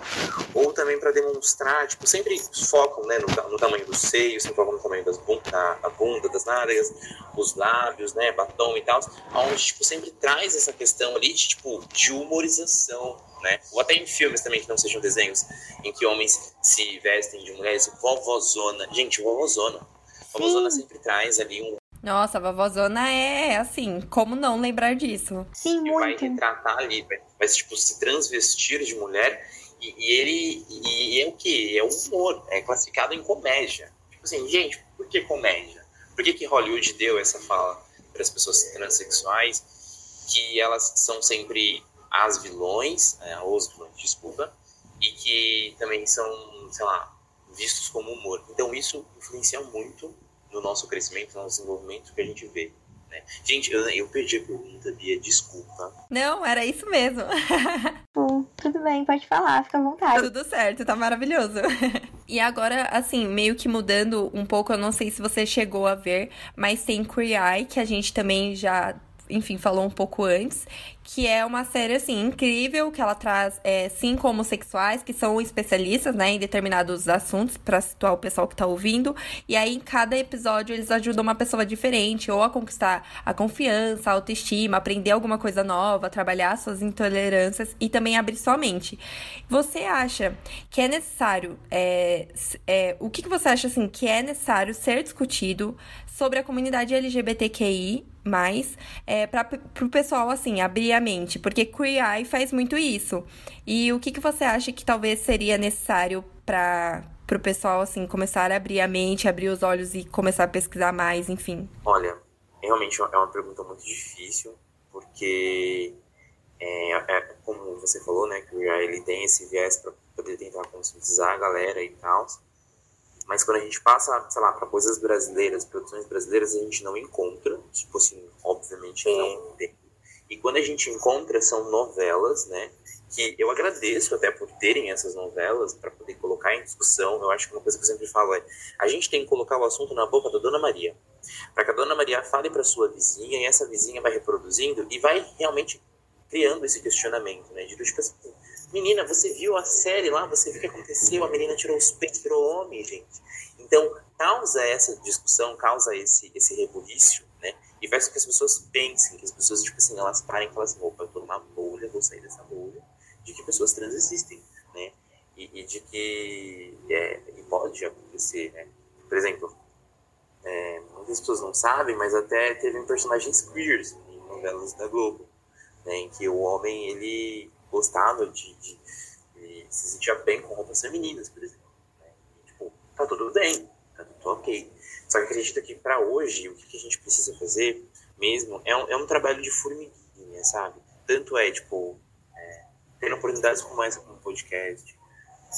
ou também para demonstrar, tipo, sempre focam né, no, no tamanho do seio, sempre focam no tamanho das bunda, da bunda, das nádegas, os lábios, né, batom e tal, onde, tipo, sempre traz essa questão ali de, tipo, de humorização, né, ou até em filmes também que não sejam desenhos, em que homens se vestem de mulheres, vovozona, gente, vovozona, vovozona sempre traz ali um nossa, a vovózona é assim, como não lembrar disso? Sim, muito. Vai retratar ali, vai, tipo, se transvestir de mulher e, e ele e é o que? É o humor, é classificado em comédia. Tipo assim, gente, por que comédia? Por que, que Hollywood deu essa fala para as pessoas transexuais que elas são sempre as vilões, é, os vilões, desculpa, e que também são, sei lá, vistos como humor. Então isso influencia muito no nosso crescimento, no nosso desenvolvimento que a gente vê. Né? Gente, eu, eu perdi a pergunta, Bia, desculpa. Não, era isso mesmo. [LAUGHS] Bom, tudo bem, pode falar, fica à vontade. Tudo certo, tá maravilhoso. [LAUGHS] e agora, assim, meio que mudando um pouco, eu não sei se você chegou a ver, mas tem Queer Eye, que a gente também já enfim, falou um pouco antes, que é uma série, assim, incrível, que ela traz é, cinco homossexuais que são especialistas, né, em determinados assuntos, para situar o pessoal que tá ouvindo. E aí, em cada episódio, eles ajudam uma pessoa diferente, ou a conquistar a confiança, a autoestima, aprender alguma coisa nova, trabalhar suas intolerâncias e também abrir sua mente. Você acha que é necessário, é, é, o que, que você acha, assim, que é necessário ser discutido sobre a comunidade LGBTQI mais é, para o pessoal assim abrir a mente, porque Queer Eye faz muito isso. E o que, que você acha que talvez seria necessário para o pessoal assim começar a abrir a mente, abrir os olhos e começar a pesquisar mais, enfim? Olha, realmente é uma pergunta muito difícil, porque é, é, como você falou, né, que ele tem esse viés para poder tentar conscientizar a galera e tal. Mas quando a gente passa, sei lá, para coisas brasileiras, produções brasileiras, a gente não encontra. Tipo assim, obviamente não tem. E quando a gente encontra, são novelas, né? Que eu agradeço até por terem essas novelas para poder colocar em discussão. Eu acho que uma coisa que eu sempre falo é: a gente tem que colocar o assunto na boca da Dona Maria. Para que a Dona Maria fale para sua vizinha e essa vizinha vai reproduzindo e vai realmente criando esse questionamento, né? De tipo assim, Menina, você viu a série lá? Você viu o que aconteceu? A menina tirou os peitos, virou homem, gente. Então, causa essa discussão, causa esse, esse rebuliço, né? E faz com que as pessoas pensem, que as pessoas, tipo assim, elas parem e falam assim, opa, eu tô numa bolha, vou sair dessa bolha, de que pessoas trans existem, né? E, e de que é, e pode acontecer, né? Por exemplo, é, muitas pessoas não sabem, mas até teve um personagens queers em novelas da Globo, né? Em que o homem, ele gostava de, de, de, se sentia bem com roupas femininas, por exemplo. Né? E, tipo, tá tudo bem, tá tudo ok. Só que acredito que para hoje, o que a gente precisa fazer mesmo é um, é um trabalho de formiguinha, sabe? Tanto é, tipo, é, tendo oportunidades como essa, como podcast,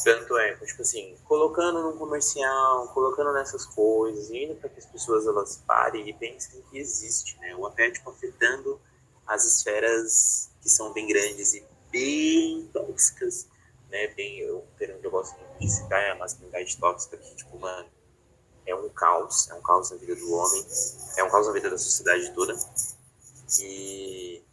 tanto é, tipo assim, colocando no comercial, colocando nessas coisas, indo para que as pessoas elas parem e pensem que existe, né? Ou até, tipo, afetando as esferas que são bem grandes e bem tóxicas, né? Bem, eu, eu gosto de citar é a masculinidade tóxica, que, tipo, mano, é um caos, é um caos na vida do homem, é um caos na vida da sociedade toda. E,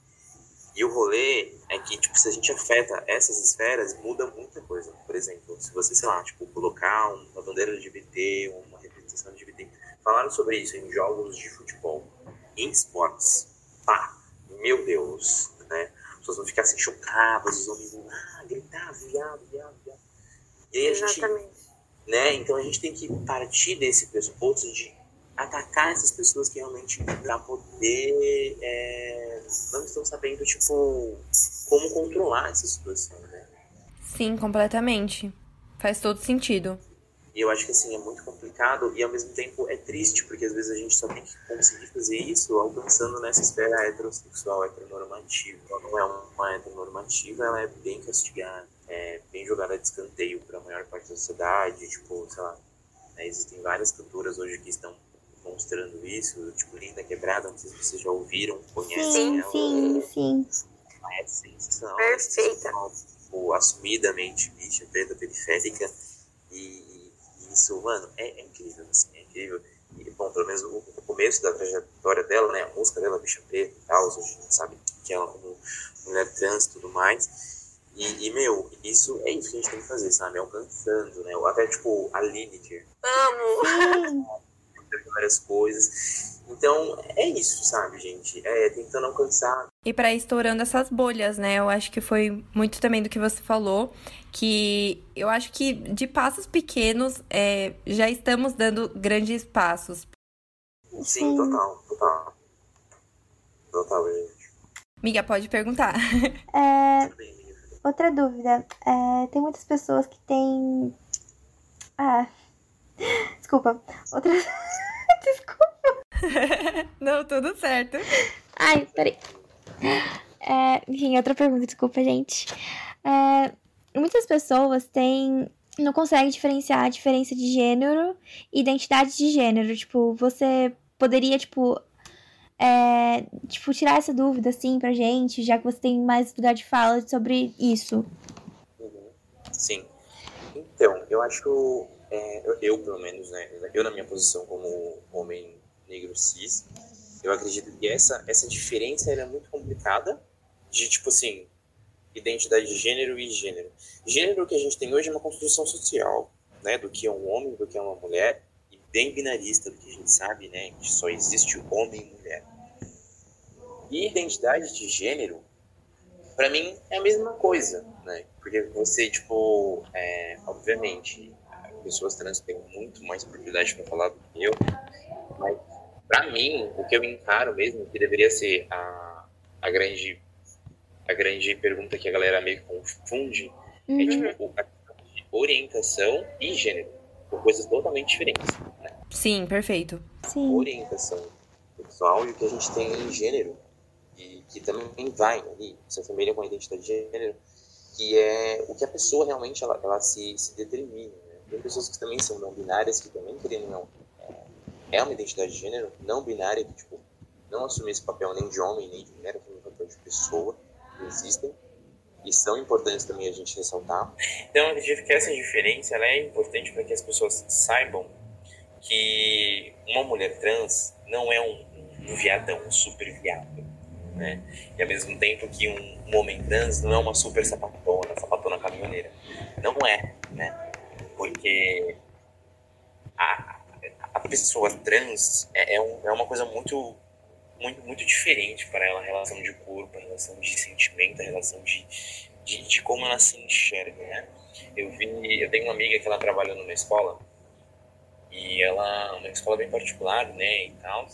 e o rolê é que, tipo, se a gente afeta essas esferas, muda muita coisa. Por exemplo, se você, sei lá, tipo, colocar uma bandeira LGBT, uma representação LGBT, falaram sobre isso em jogos de futebol, em esportes, pá, meu Deus, né? Pessoas vão ficar assim chocadas, os homens vão ah, gritar, viado, viado, viado. E aí a Exatamente. gente. Né? Então a gente tem que partir desse pressuposto de atacar essas pessoas que realmente para poder é, não estão sabendo tipo como controlar essa situação né? sim completamente faz todo sentido e eu acho que assim é muito complicado e ao mesmo tempo é triste, porque às vezes a gente só tem que conseguir fazer isso alcançando nessa esfera heterossexual, heteronormativa. Ela não é uma heteronormativa, ela é bem castigada, é bem jogada de escanteio para a maior parte da sociedade. Tipo, sei lá, né, existem várias cantoras hoje que estão mostrando isso, tipo Linda Quebrada, não sei se vocês já ouviram, conhecem sim, ela. Sim, sim, sim. É sensacional. Perfeita. Tipo, assumidamente bicha, preta, periférica. E, isso, mano, é, é incrível, assim, é incrível. E, bom, pelo menos o, o, começo da trajetória dela, né, a música dela, Bicha Preta e tal, a gente sabe que ela como mulher trans e tudo mais. E, e, meu, isso é isso que a gente tem que fazer, sabe? Alcançando, né? Até, tipo, a Lilith. Amo! várias coisas. Então, é isso, sabe, gente? É tentando alcançar. E para estourando essas bolhas, né? Eu acho que foi muito também do que você falou, que eu acho que de passos pequenos é, já estamos dando grandes passos. Sim, total, total. Total, gente. Miga, pode perguntar. [LAUGHS] É, outra dúvida. É, tem muitas pessoas que têm. Ah. [LAUGHS] Desculpa. Outras. [LAUGHS] Desculpa. Não, tudo certo. Ai, peraí. É, enfim, outra pergunta, desculpa, gente. É, muitas pessoas têm não consegue diferenciar a diferença de gênero e identidade de gênero. Tipo, você poderia, tipo, é, tipo, tirar essa dúvida, assim, pra gente, já que você tem mais lugar de fala sobre isso. Sim. Então, eu acho, é, eu, eu, pelo menos, né, eu na minha posição como homem negro cis, eu acredito que essa, essa diferença é muito complicada de, tipo assim, identidade de gênero e gênero. Gênero que a gente tem hoje é uma construção social, né, do que é um homem, do que é uma mulher, e bem binarista, do que a gente sabe, né, que só existe homem e mulher. E identidade de gênero, para mim, é a mesma coisa, né, porque você, tipo, é, obviamente, pessoas trans têm muito mais oportunidade para falar do que eu, mas para mim, o que eu encaro mesmo, que deveria ser a, a grande a grande pergunta que a galera meio que confunde é, uhum. é tipo a orientação e gênero. São coisas totalmente diferentes. Né? Sim, perfeito. Sim. Orientação sexual e o que a gente tem em gênero. E que também vai ali, essa família com a identidade de gênero, que é o que a pessoa realmente ela, ela se, se determina. Né? Tem pessoas que também são não binárias, que também querendo não. É, é uma identidade de gênero não binária, que tipo, não assume esse papel nem de homem nem de mulher, assume o papel de pessoa existem e são importantes também a gente ressaltar. Então, eu acredito que essa diferença ela é importante para que as pessoas saibam que uma mulher trans não é um, um viadão, um super viado, né? E ao mesmo tempo que um, um, homem trans não é uma super sapatona, sapatona caminhoneira. Não é, né? Porque a, a pessoa trans é, é, um, é uma coisa muito muito, muito diferente para ela a relação de corpo, a relação de sentimento, a relação de, de, de, como ela se enxerga, né? Eu vi, eu tenho uma amiga que ela trabalha numa escola e ela, uma escola bem particular, né, e tal.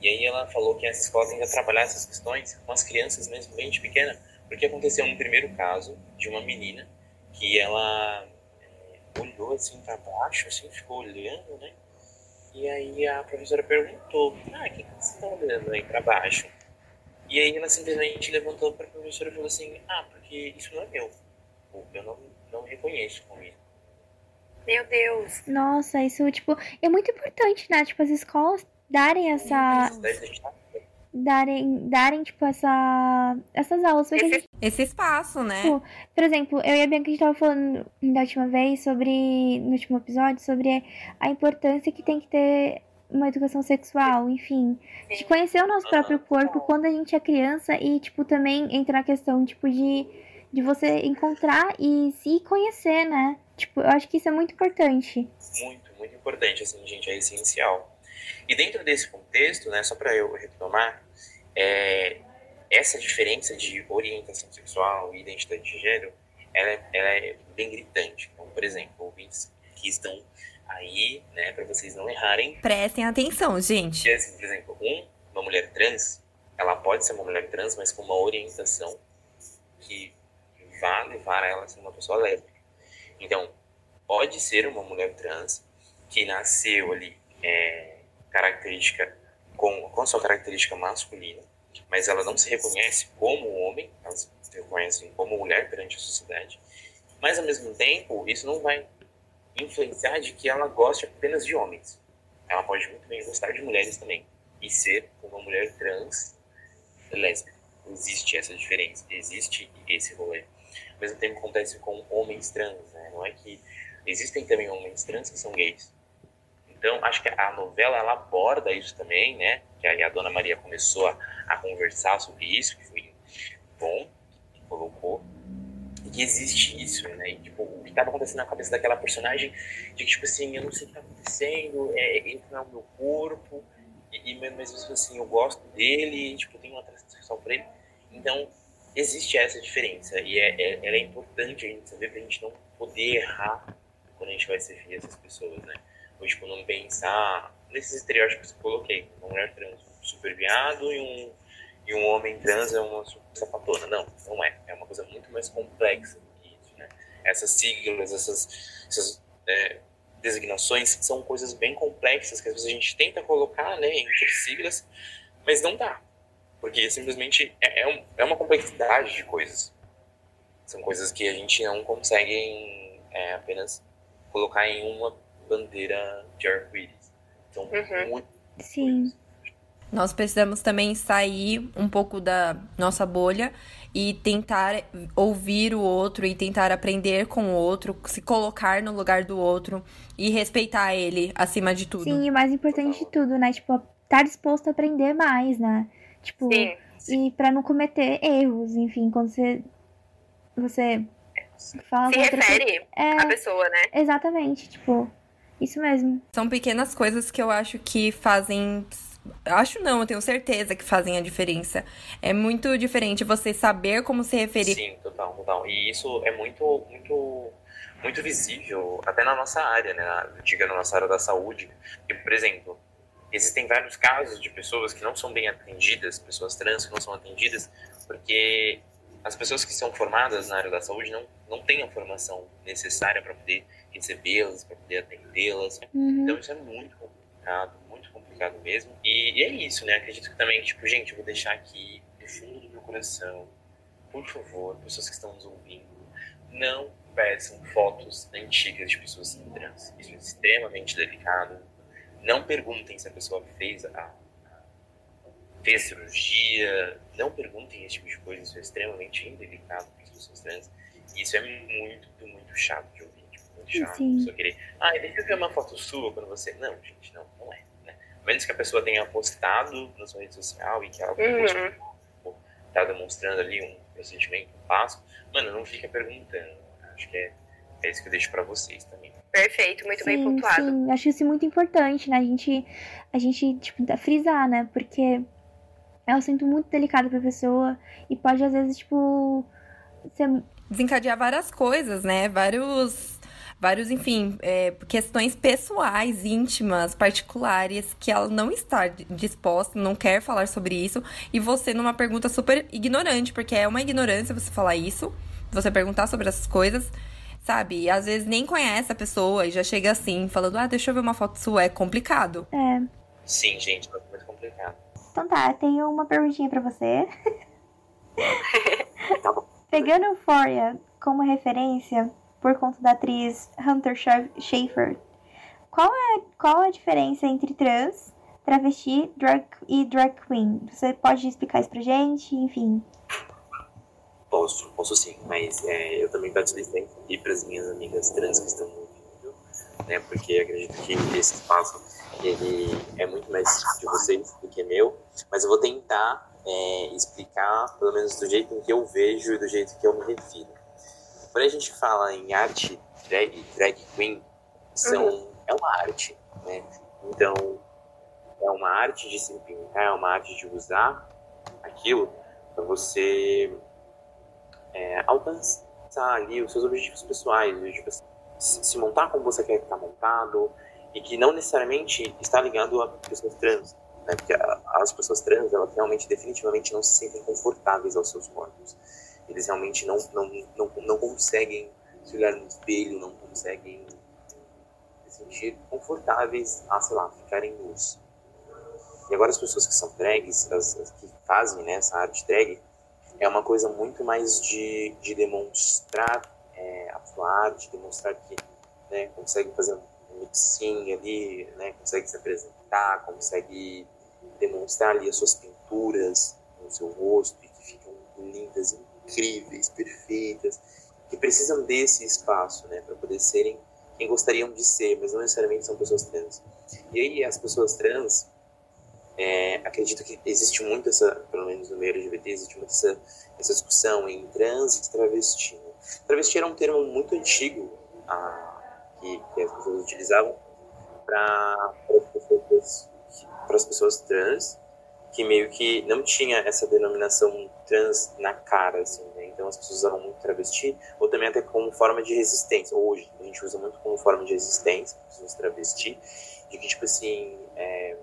E aí ela falou que essa escola tem que trabalhar essas questões com as crianças mesmo bem de pequena, porque aconteceu um primeiro caso de uma menina que ela é, olhou assim para baixo, assim, ficou olhando, né? E aí a professora perguntou: Ah, o que, você está olhando aí para baixo? E aí ela simplesmente levantou para a professora e falou assim: Ah, porque isso não é meu. Eu não, não reconheço com isso. Meu Deus. Nossa, isso, tipo, é muito importante, né? Tipo, as escolas darem essa darem, darem tipo, essa, essas aulas. Esse, gente, esse espaço, né? Tipo, por exemplo, eu e a Bianca a gente tava falando da última vez sobre, no último episódio, sobre a importância que tem que ter uma educação sexual, enfim, de conhecer o nosso próprio corpo quando a gente é criança e, tipo, também entra na questão, tipo, de, de você encontrar e se conhecer, né? Tipo, eu acho que isso é muito importante. Muito, muito importante, assim, gente, é essencial. E dentro desse contexto, né, só para eu retomar, é, essa diferença de orientação sexual e identidade de gênero, ela é, ela é bem gritante. Então, por exemplo, ouvintes que estão aí, né, para vocês não errarem. Prestem atenção, gente. Assim, por exemplo, um, uma mulher trans, ela pode ser uma mulher trans, mas com uma orientação que vá levar ela a ser uma pessoa lésbica. Então, pode ser uma mulher trans que nasceu ali é, característica com, sua característica masculina, mas ela não se reconhece como homem, ela se reconhece como mulher perante a sociedade, mas ao mesmo tempo isso não vai influenciar de que ela goste apenas de homens. Ela pode muito bem gostar de mulheres também e ser uma mulher trans lésbica. Existe essa diferença, existe esse rolê. Ao mesmo tempo acontece com homens trans, né? Não é que existem também homens trans que são gays, então, acho que a novela ela aborda isso também, né? Que aí a Dona Maria começou a, a conversar sobre isso, que foi bom, que colocou. E que existe isso, né? E, tipo, o que estava acontecendo na cabeça daquela personagem, de que, tipo assim, eu não sei o que está acontecendo, é, ele não é o meu corpo, e, e mesmo assim, eu gosto dele, e, tipo, tenho uma atração sexual por ele. Então, existe essa diferença, e é, é, ela é importante a gente saber pra gente não poder errar quando a gente vai servir essas pessoas, né? Ou, tipo, não pensar nesses estereótipos que eu coloquei. Uma mulher trans, um super viado e um, e um homem trans é uma sapatona. Não, não é. É uma coisa muito mais complexa que isso, né? Essas siglas, essas, essas é, designações são coisas bem complexas que às vezes a gente tenta colocar, né, entre siglas, mas não dá. Porque simplesmente é, é, um, é uma complexidade de coisas. São coisas que a gente não consegue é, apenas colocar em uma bandeira de arco-íris. Então, Uhum. muito. Sim. Nós precisamos também sair um pouco da nossa bolha e tentar ouvir o outro e tentar aprender com o outro, se colocar no lugar do outro e respeitar ele acima de tudo. Sim, e o mais importante de tudo, né? Tipo, estar disposto a aprender mais, né? Tipo, Sim. e pra não cometer erros, enfim, quando você. Você fala Se outra refere É, pessoa, né? exatamente, tipo, isso mesmo. São pequenas coisas que eu acho que fazem. Acho não, eu tenho certeza que fazem a diferença. É muito diferente você saber como se referir. Sim, total, total. E isso é muito, muito, muito visível até na nossa área, né? Na- Diga na nossa área da saúde. E, por exemplo, existem vários casos de pessoas que não são bem atendidas, pessoas trans que não são atendidas, porque as pessoas que são formadas na área da saúde não, não têm a formação necessária para poder recebê-las, para poder atendê-las. Uhum. Então isso é muito complicado, muito complicado mesmo. E, e é isso, né? Acredito que também, tipo, gente, eu vou deixar aqui do fundo do meu coração, por favor, pessoas que estão nos ouvindo, não peçam fotos antigas de pessoas trans. Isso é extremamente delicado. Não perguntem se a pessoa fez a fez cirurgia. Não perguntem esse tipo de coisa. Isso é extremamente indelicado para as pessoas trans. E isso é muito, muito chato de ouvir. Chato. Sim. A pessoa querer. Ah, deixa eu ver uma foto sua quando você. Não, gente, não, não é. Né? A menos que a pessoa tenha postado na sua rede social e que ela Uhum. tá demonstrando ali um procedimento, um passo, mano, não fica perguntando. Acho que é, é isso que eu deixo pra vocês também. Perfeito, muito bem sim, pontuado. sim, acho isso muito importante, né? A gente, a gente tipo, dá- frisar, né? Porque é um assunto muito delicado pra pessoa e pode, às vezes, tipo, ser Desencadear várias coisas, né? Vários. Vários, enfim, é, questões pessoais, íntimas, particulares, que ela não está disposta, não quer falar sobre isso, e você numa pergunta super ignorante, porque é uma ignorância você falar isso, você perguntar sobre essas coisas, sabe? E às vezes nem conhece a pessoa e já chega assim, falando, ah, deixa eu ver uma foto sua, é complicado. É. Sim, gente, é muito complicado. Então tá, eu tenho uma perguntinha pra você. Tá [LAUGHS] bom. Pegando Euphoria como referência, por conta da atriz Hunter Scha- Schafer, qual é qual a diferença entre trans, travesti drag, e drag queen? Você pode explicar isso pra gente? Enfim. Posso, posso sim, mas é, eu também peço licença aqui para as minhas amigas trans que estão ouvindo, né? Porque acredito que esse espaço ele é muito mais de vocês do que meu, mas eu vou tentar é, explicar, pelo menos do jeito que eu vejo e do jeito que eu me refiro. Quando a gente fala em arte drag, drag queen, são, é uma arte, né? Então, é uma arte de se pintar, é uma arte de usar aquilo para você é, alcançar ali os seus objetivos pessoais, tipo, assim, se montar como você quer estar montado e que não necessariamente está ligado a pessoas trans, né? Porque as pessoas trans, elas realmente, definitivamente não se sentem confortáveis aos seus corpos. Eles realmente não, não, não, não conseguem se olhar no espelho, não conseguem se sentir confortáveis a, sei lá, ficarem nus. E agora as pessoas que são drags, as, as que fazem né, essa arte drag, é uma coisa muito mais de, de demonstrar é, a sua arte, demonstrar que né, consegue fazer um mixing ali, né, consegue se apresentar, consegue demonstrar ali as suas pinturas no seu rosto e que ficam lindas, incríveis, perfeitas, que precisam desse espaço, né, para poder serem quem gostariam de ser, mas não necessariamente são pessoas trans. E aí as pessoas trans, é, acredito que existe muito essa, pelo menos no meio LGBT, existe muito essa, essa discussão em trans e travesti. né? Travesti era um termo muito antigo ah, que, que as pessoas utilizavam para as pessoas, pessoas trans, que meio que não tinha essa denominação trans na cara, assim, né? Então as pessoas usavam muito travesti, ou também até como forma de resistência. Hoje a gente usa muito como forma de resistência, pessoas travesti, de que, tipo assim, é,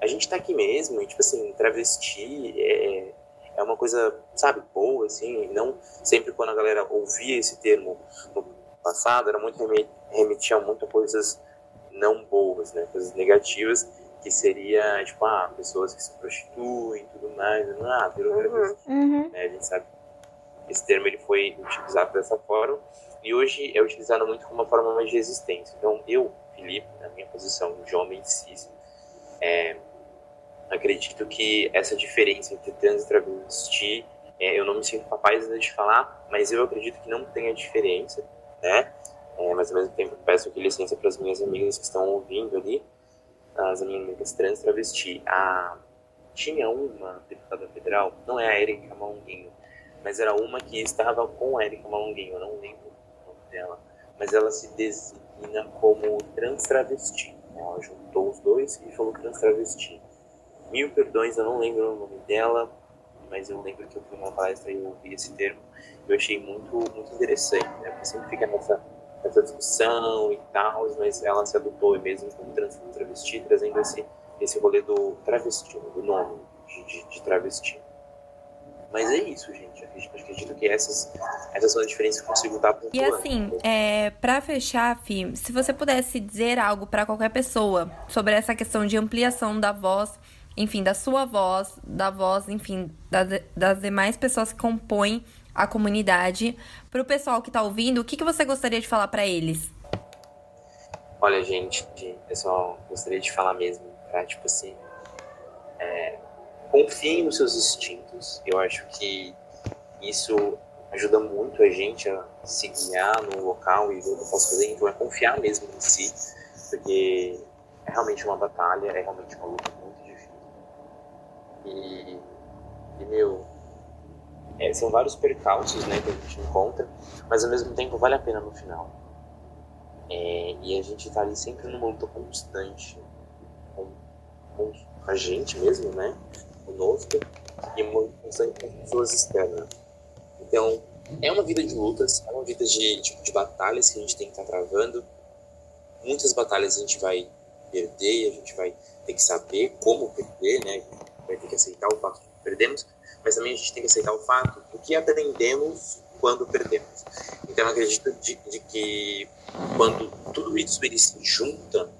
a gente tá aqui mesmo, e, tipo assim, travesti é, é uma coisa, sabe, boa, assim, não sempre quando a galera ouvia esse termo no passado, era muito reme- remetia muito a coisas não boas, né, coisas negativas, que seria, tipo, ah, pessoas que se prostituem e tudo mais, ah, virou Uhum. Uhum. né, a gente sabe esse termo ele foi utilizado dessa forma e hoje é utilizado muito como uma forma mais de resistência. Então, eu, Felipe, na minha posição de homem cis, é, acredito que essa diferença entre trans e travesti, é, eu não me sinto capaz de falar, mas eu acredito que não tenha diferença, né? É, mas ao mesmo tempo peço aqui licença para as minhas amigas que estão ouvindo ali, as amigas trans travesti. A, tinha uma deputada federal, não é a Erika Malunguinho, mas era uma que estava com a Erika Malunguinho, eu não lembro o nome dela, mas ela se designa como trans travesti. Ela juntou os dois e falou trans travesti. Mil perdões, eu não lembro o nome dela, mas eu lembro que eu fui numa palestra e eu ouvi esse termo. Eu achei muito, muito interessante, né? Porque sempre fica nessa, nessa discussão e tal, mas ela se adotou mesmo como trans travesti, trazendo esse, esse rolê do travesti, do nome de, de, de travesti. Mas é isso, gente. Eu acredito que essas, essas são as diferenças que eu consigo estar E assim, é, para fechar, Fih, se você pudesse dizer algo para qualquer pessoa sobre essa questão de ampliação da voz, enfim, da sua voz, da voz, enfim, das, das demais pessoas que compõem a comunidade, para o pessoal que está ouvindo, o que, que você gostaria de falar para eles? Olha, gente, só gostaria de falar mesmo, pra, tipo assim, é, confie nos seus instintos. Eu acho que isso ajuda muito a gente a se guiar no local e ver o que eu posso fazer. Então é confiar mesmo em si, porque é realmente uma batalha, é realmente uma luta muito difícil. E, e meu, é, são vários percalços né, que a gente encontra, mas ao mesmo tempo vale a pena no final. É, e a gente está ali sempre numa luta constante com, com a gente mesmo, né? Conosco, e uma constante com as pessoas externas. Então, é uma vida de lutas, é uma vida de, de, de batalhas que a gente tem que estar tá travando. Muitas batalhas a gente vai perder, a gente vai ter que saber como perder, né? Vai ter que aceitar o fato de que perdemos, mas também a gente tem que aceitar o fato do que aprendemos quando perdemos. Então, acredito de, de que quando tudo isso ele se junta,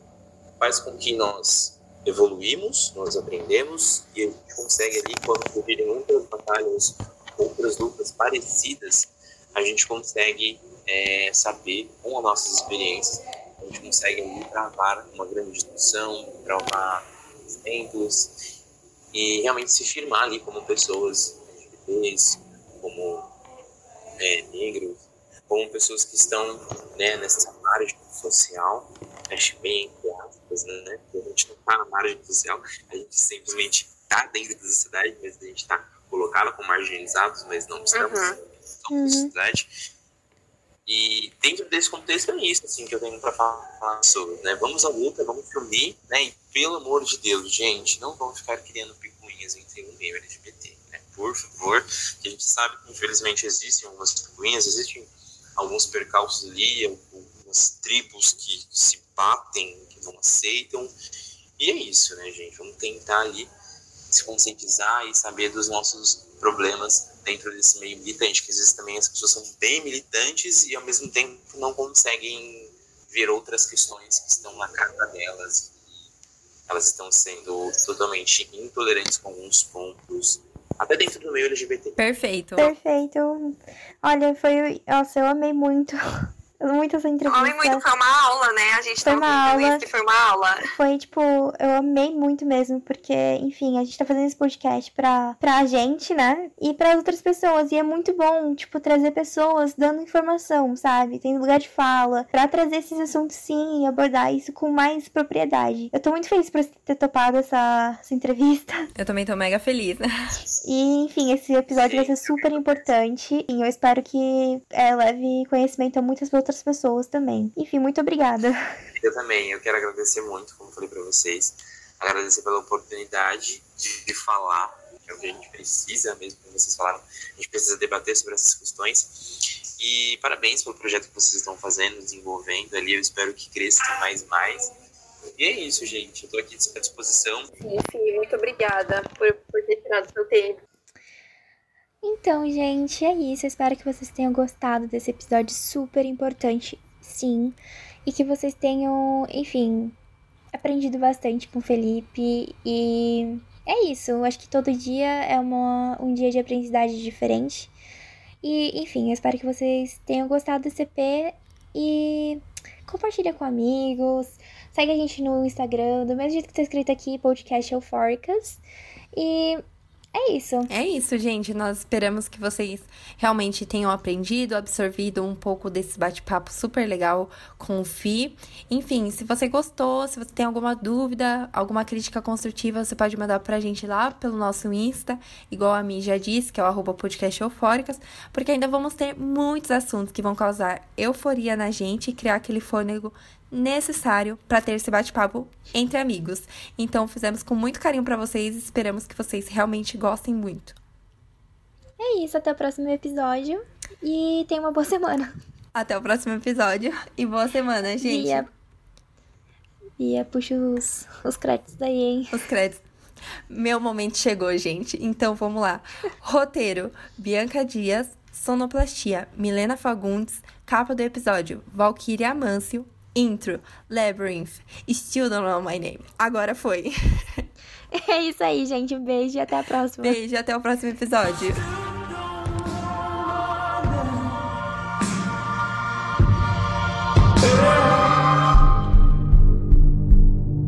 faz com que nós evoluímos, nós aprendemos e a gente consegue ali, quando surgirem outras batalhas outras lutas parecidas, a gente consegue é, saber com as nossas experiências, a gente consegue ali, travar uma grande discussão, travar exemplos e realmente se firmar ali como pessoas LGBTs, como é, negros, como pessoas que estão né, nessa margem social, acho bem entre aspas, né? a gente não está na margem social, a gente simplesmente está dentro da sociedade, mas a gente está colocá-la como marginalizados, mas não estamos uhum. na sociedade. E dentro desse contexto é isso assim, que eu tenho para falar sobre, né? Vamos à luta, vamos unir, né? E pelo amor de Deus, gente, não vamos ficar criando picuinhas entre um meio LGBT, né? Por favor, que a gente sabe que infelizmente existem algumas picuinhas, existem alguns percalços ali, algumas tribos que se batem, que não aceitam. E é isso, né, gente? Vamos tentar ali se conscientizar e saber dos nossos problemas dentro desse meio militante, que às vezes também as pessoas são bem militantes e ao mesmo tempo não conseguem ver outras questões que estão na cara delas. Elas estão sendo totalmente intolerantes com alguns pontos, até dentro do meio LGBT. Perfeito. Perfeito. Olha, foi. Nossa, eu amei muito muito essa entrevista. Falei muito, foi uma aula, né? A gente foi tá uma aula. isso que foi uma aula. Foi, tipo, eu amei muito mesmo, porque, enfim, a gente tá fazendo esse podcast pra, pra gente, né? E pra outras pessoas. E é muito bom, tipo, trazer pessoas dando informação, sabe? Tendo lugar de fala, pra trazer esses assuntos sim e abordar isso com mais propriedade. Eu tô muito feliz por ter topado essa, essa entrevista. Eu também tô mega feliz, né? E, enfim, esse episódio vai ser super importante. E eu espero que é, leve conhecimento a muitas outras outras pessoas também. Enfim, muito obrigada. Eu também, eu quero agradecer muito, como falei para vocês, agradecer pela oportunidade de, de falar, que é o que a gente precisa mesmo, como vocês falaram, a gente precisa debater sobre essas questões. E parabéns pelo projeto que vocês estão fazendo, desenvolvendo ali, eu espero que cresça mais e mais. E é isso, gente. Eu tô aqui à disposição. Sim, sim. Muito obrigada por, por ter tirado seu tempo. Então, gente, é isso. Eu espero que vocês tenham gostado desse episódio super importante, sim. E que vocês tenham, enfim, aprendido bastante com o Felipe. E é isso. Eu acho que todo dia é uma, um dia de aprendizagem diferente. E, enfim, eu espero que vocês tenham gostado desse EP e compartilha com amigos. Segue a gente no Instagram, do mesmo jeito que tá escrito aqui, podcast eufóricas. E é isso. É isso, gente. Nós esperamos que vocês realmente tenham aprendido, absorvido um pouco desse bate-papo super legal com o Fi. Enfim, se você gostou, se você tem alguma dúvida, alguma crítica construtiva, você pode mandar pra gente lá pelo nosso Insta, igual a mim já disse, que é o arroba podcast eufóricas, porque ainda vamos ter muitos assuntos que vão causar euforia na gente e criar aquele fôlego necessário para ter esse bate-papo entre amigos. Então, fizemos com muito carinho para vocês e esperamos que vocês realmente gostem muito. É isso, até o próximo episódio e tenha uma boa semana. Até o próximo episódio e boa semana, gente. Bia, Bia puxa os, os créditos daí, hein? Os créditos. Meu momento chegou, gente. Então vamos lá. Roteiro: Bianca Dias, Sonoplastia, Milena Fagundes, capa do episódio: Valkyria Amâncio, Intro, Labyrinth, Still Don't Know My Name. Agora foi. [LAUGHS] É isso aí, gente. Um beijo e até a próxima. Beijo, até o próximo episódio. Yeah.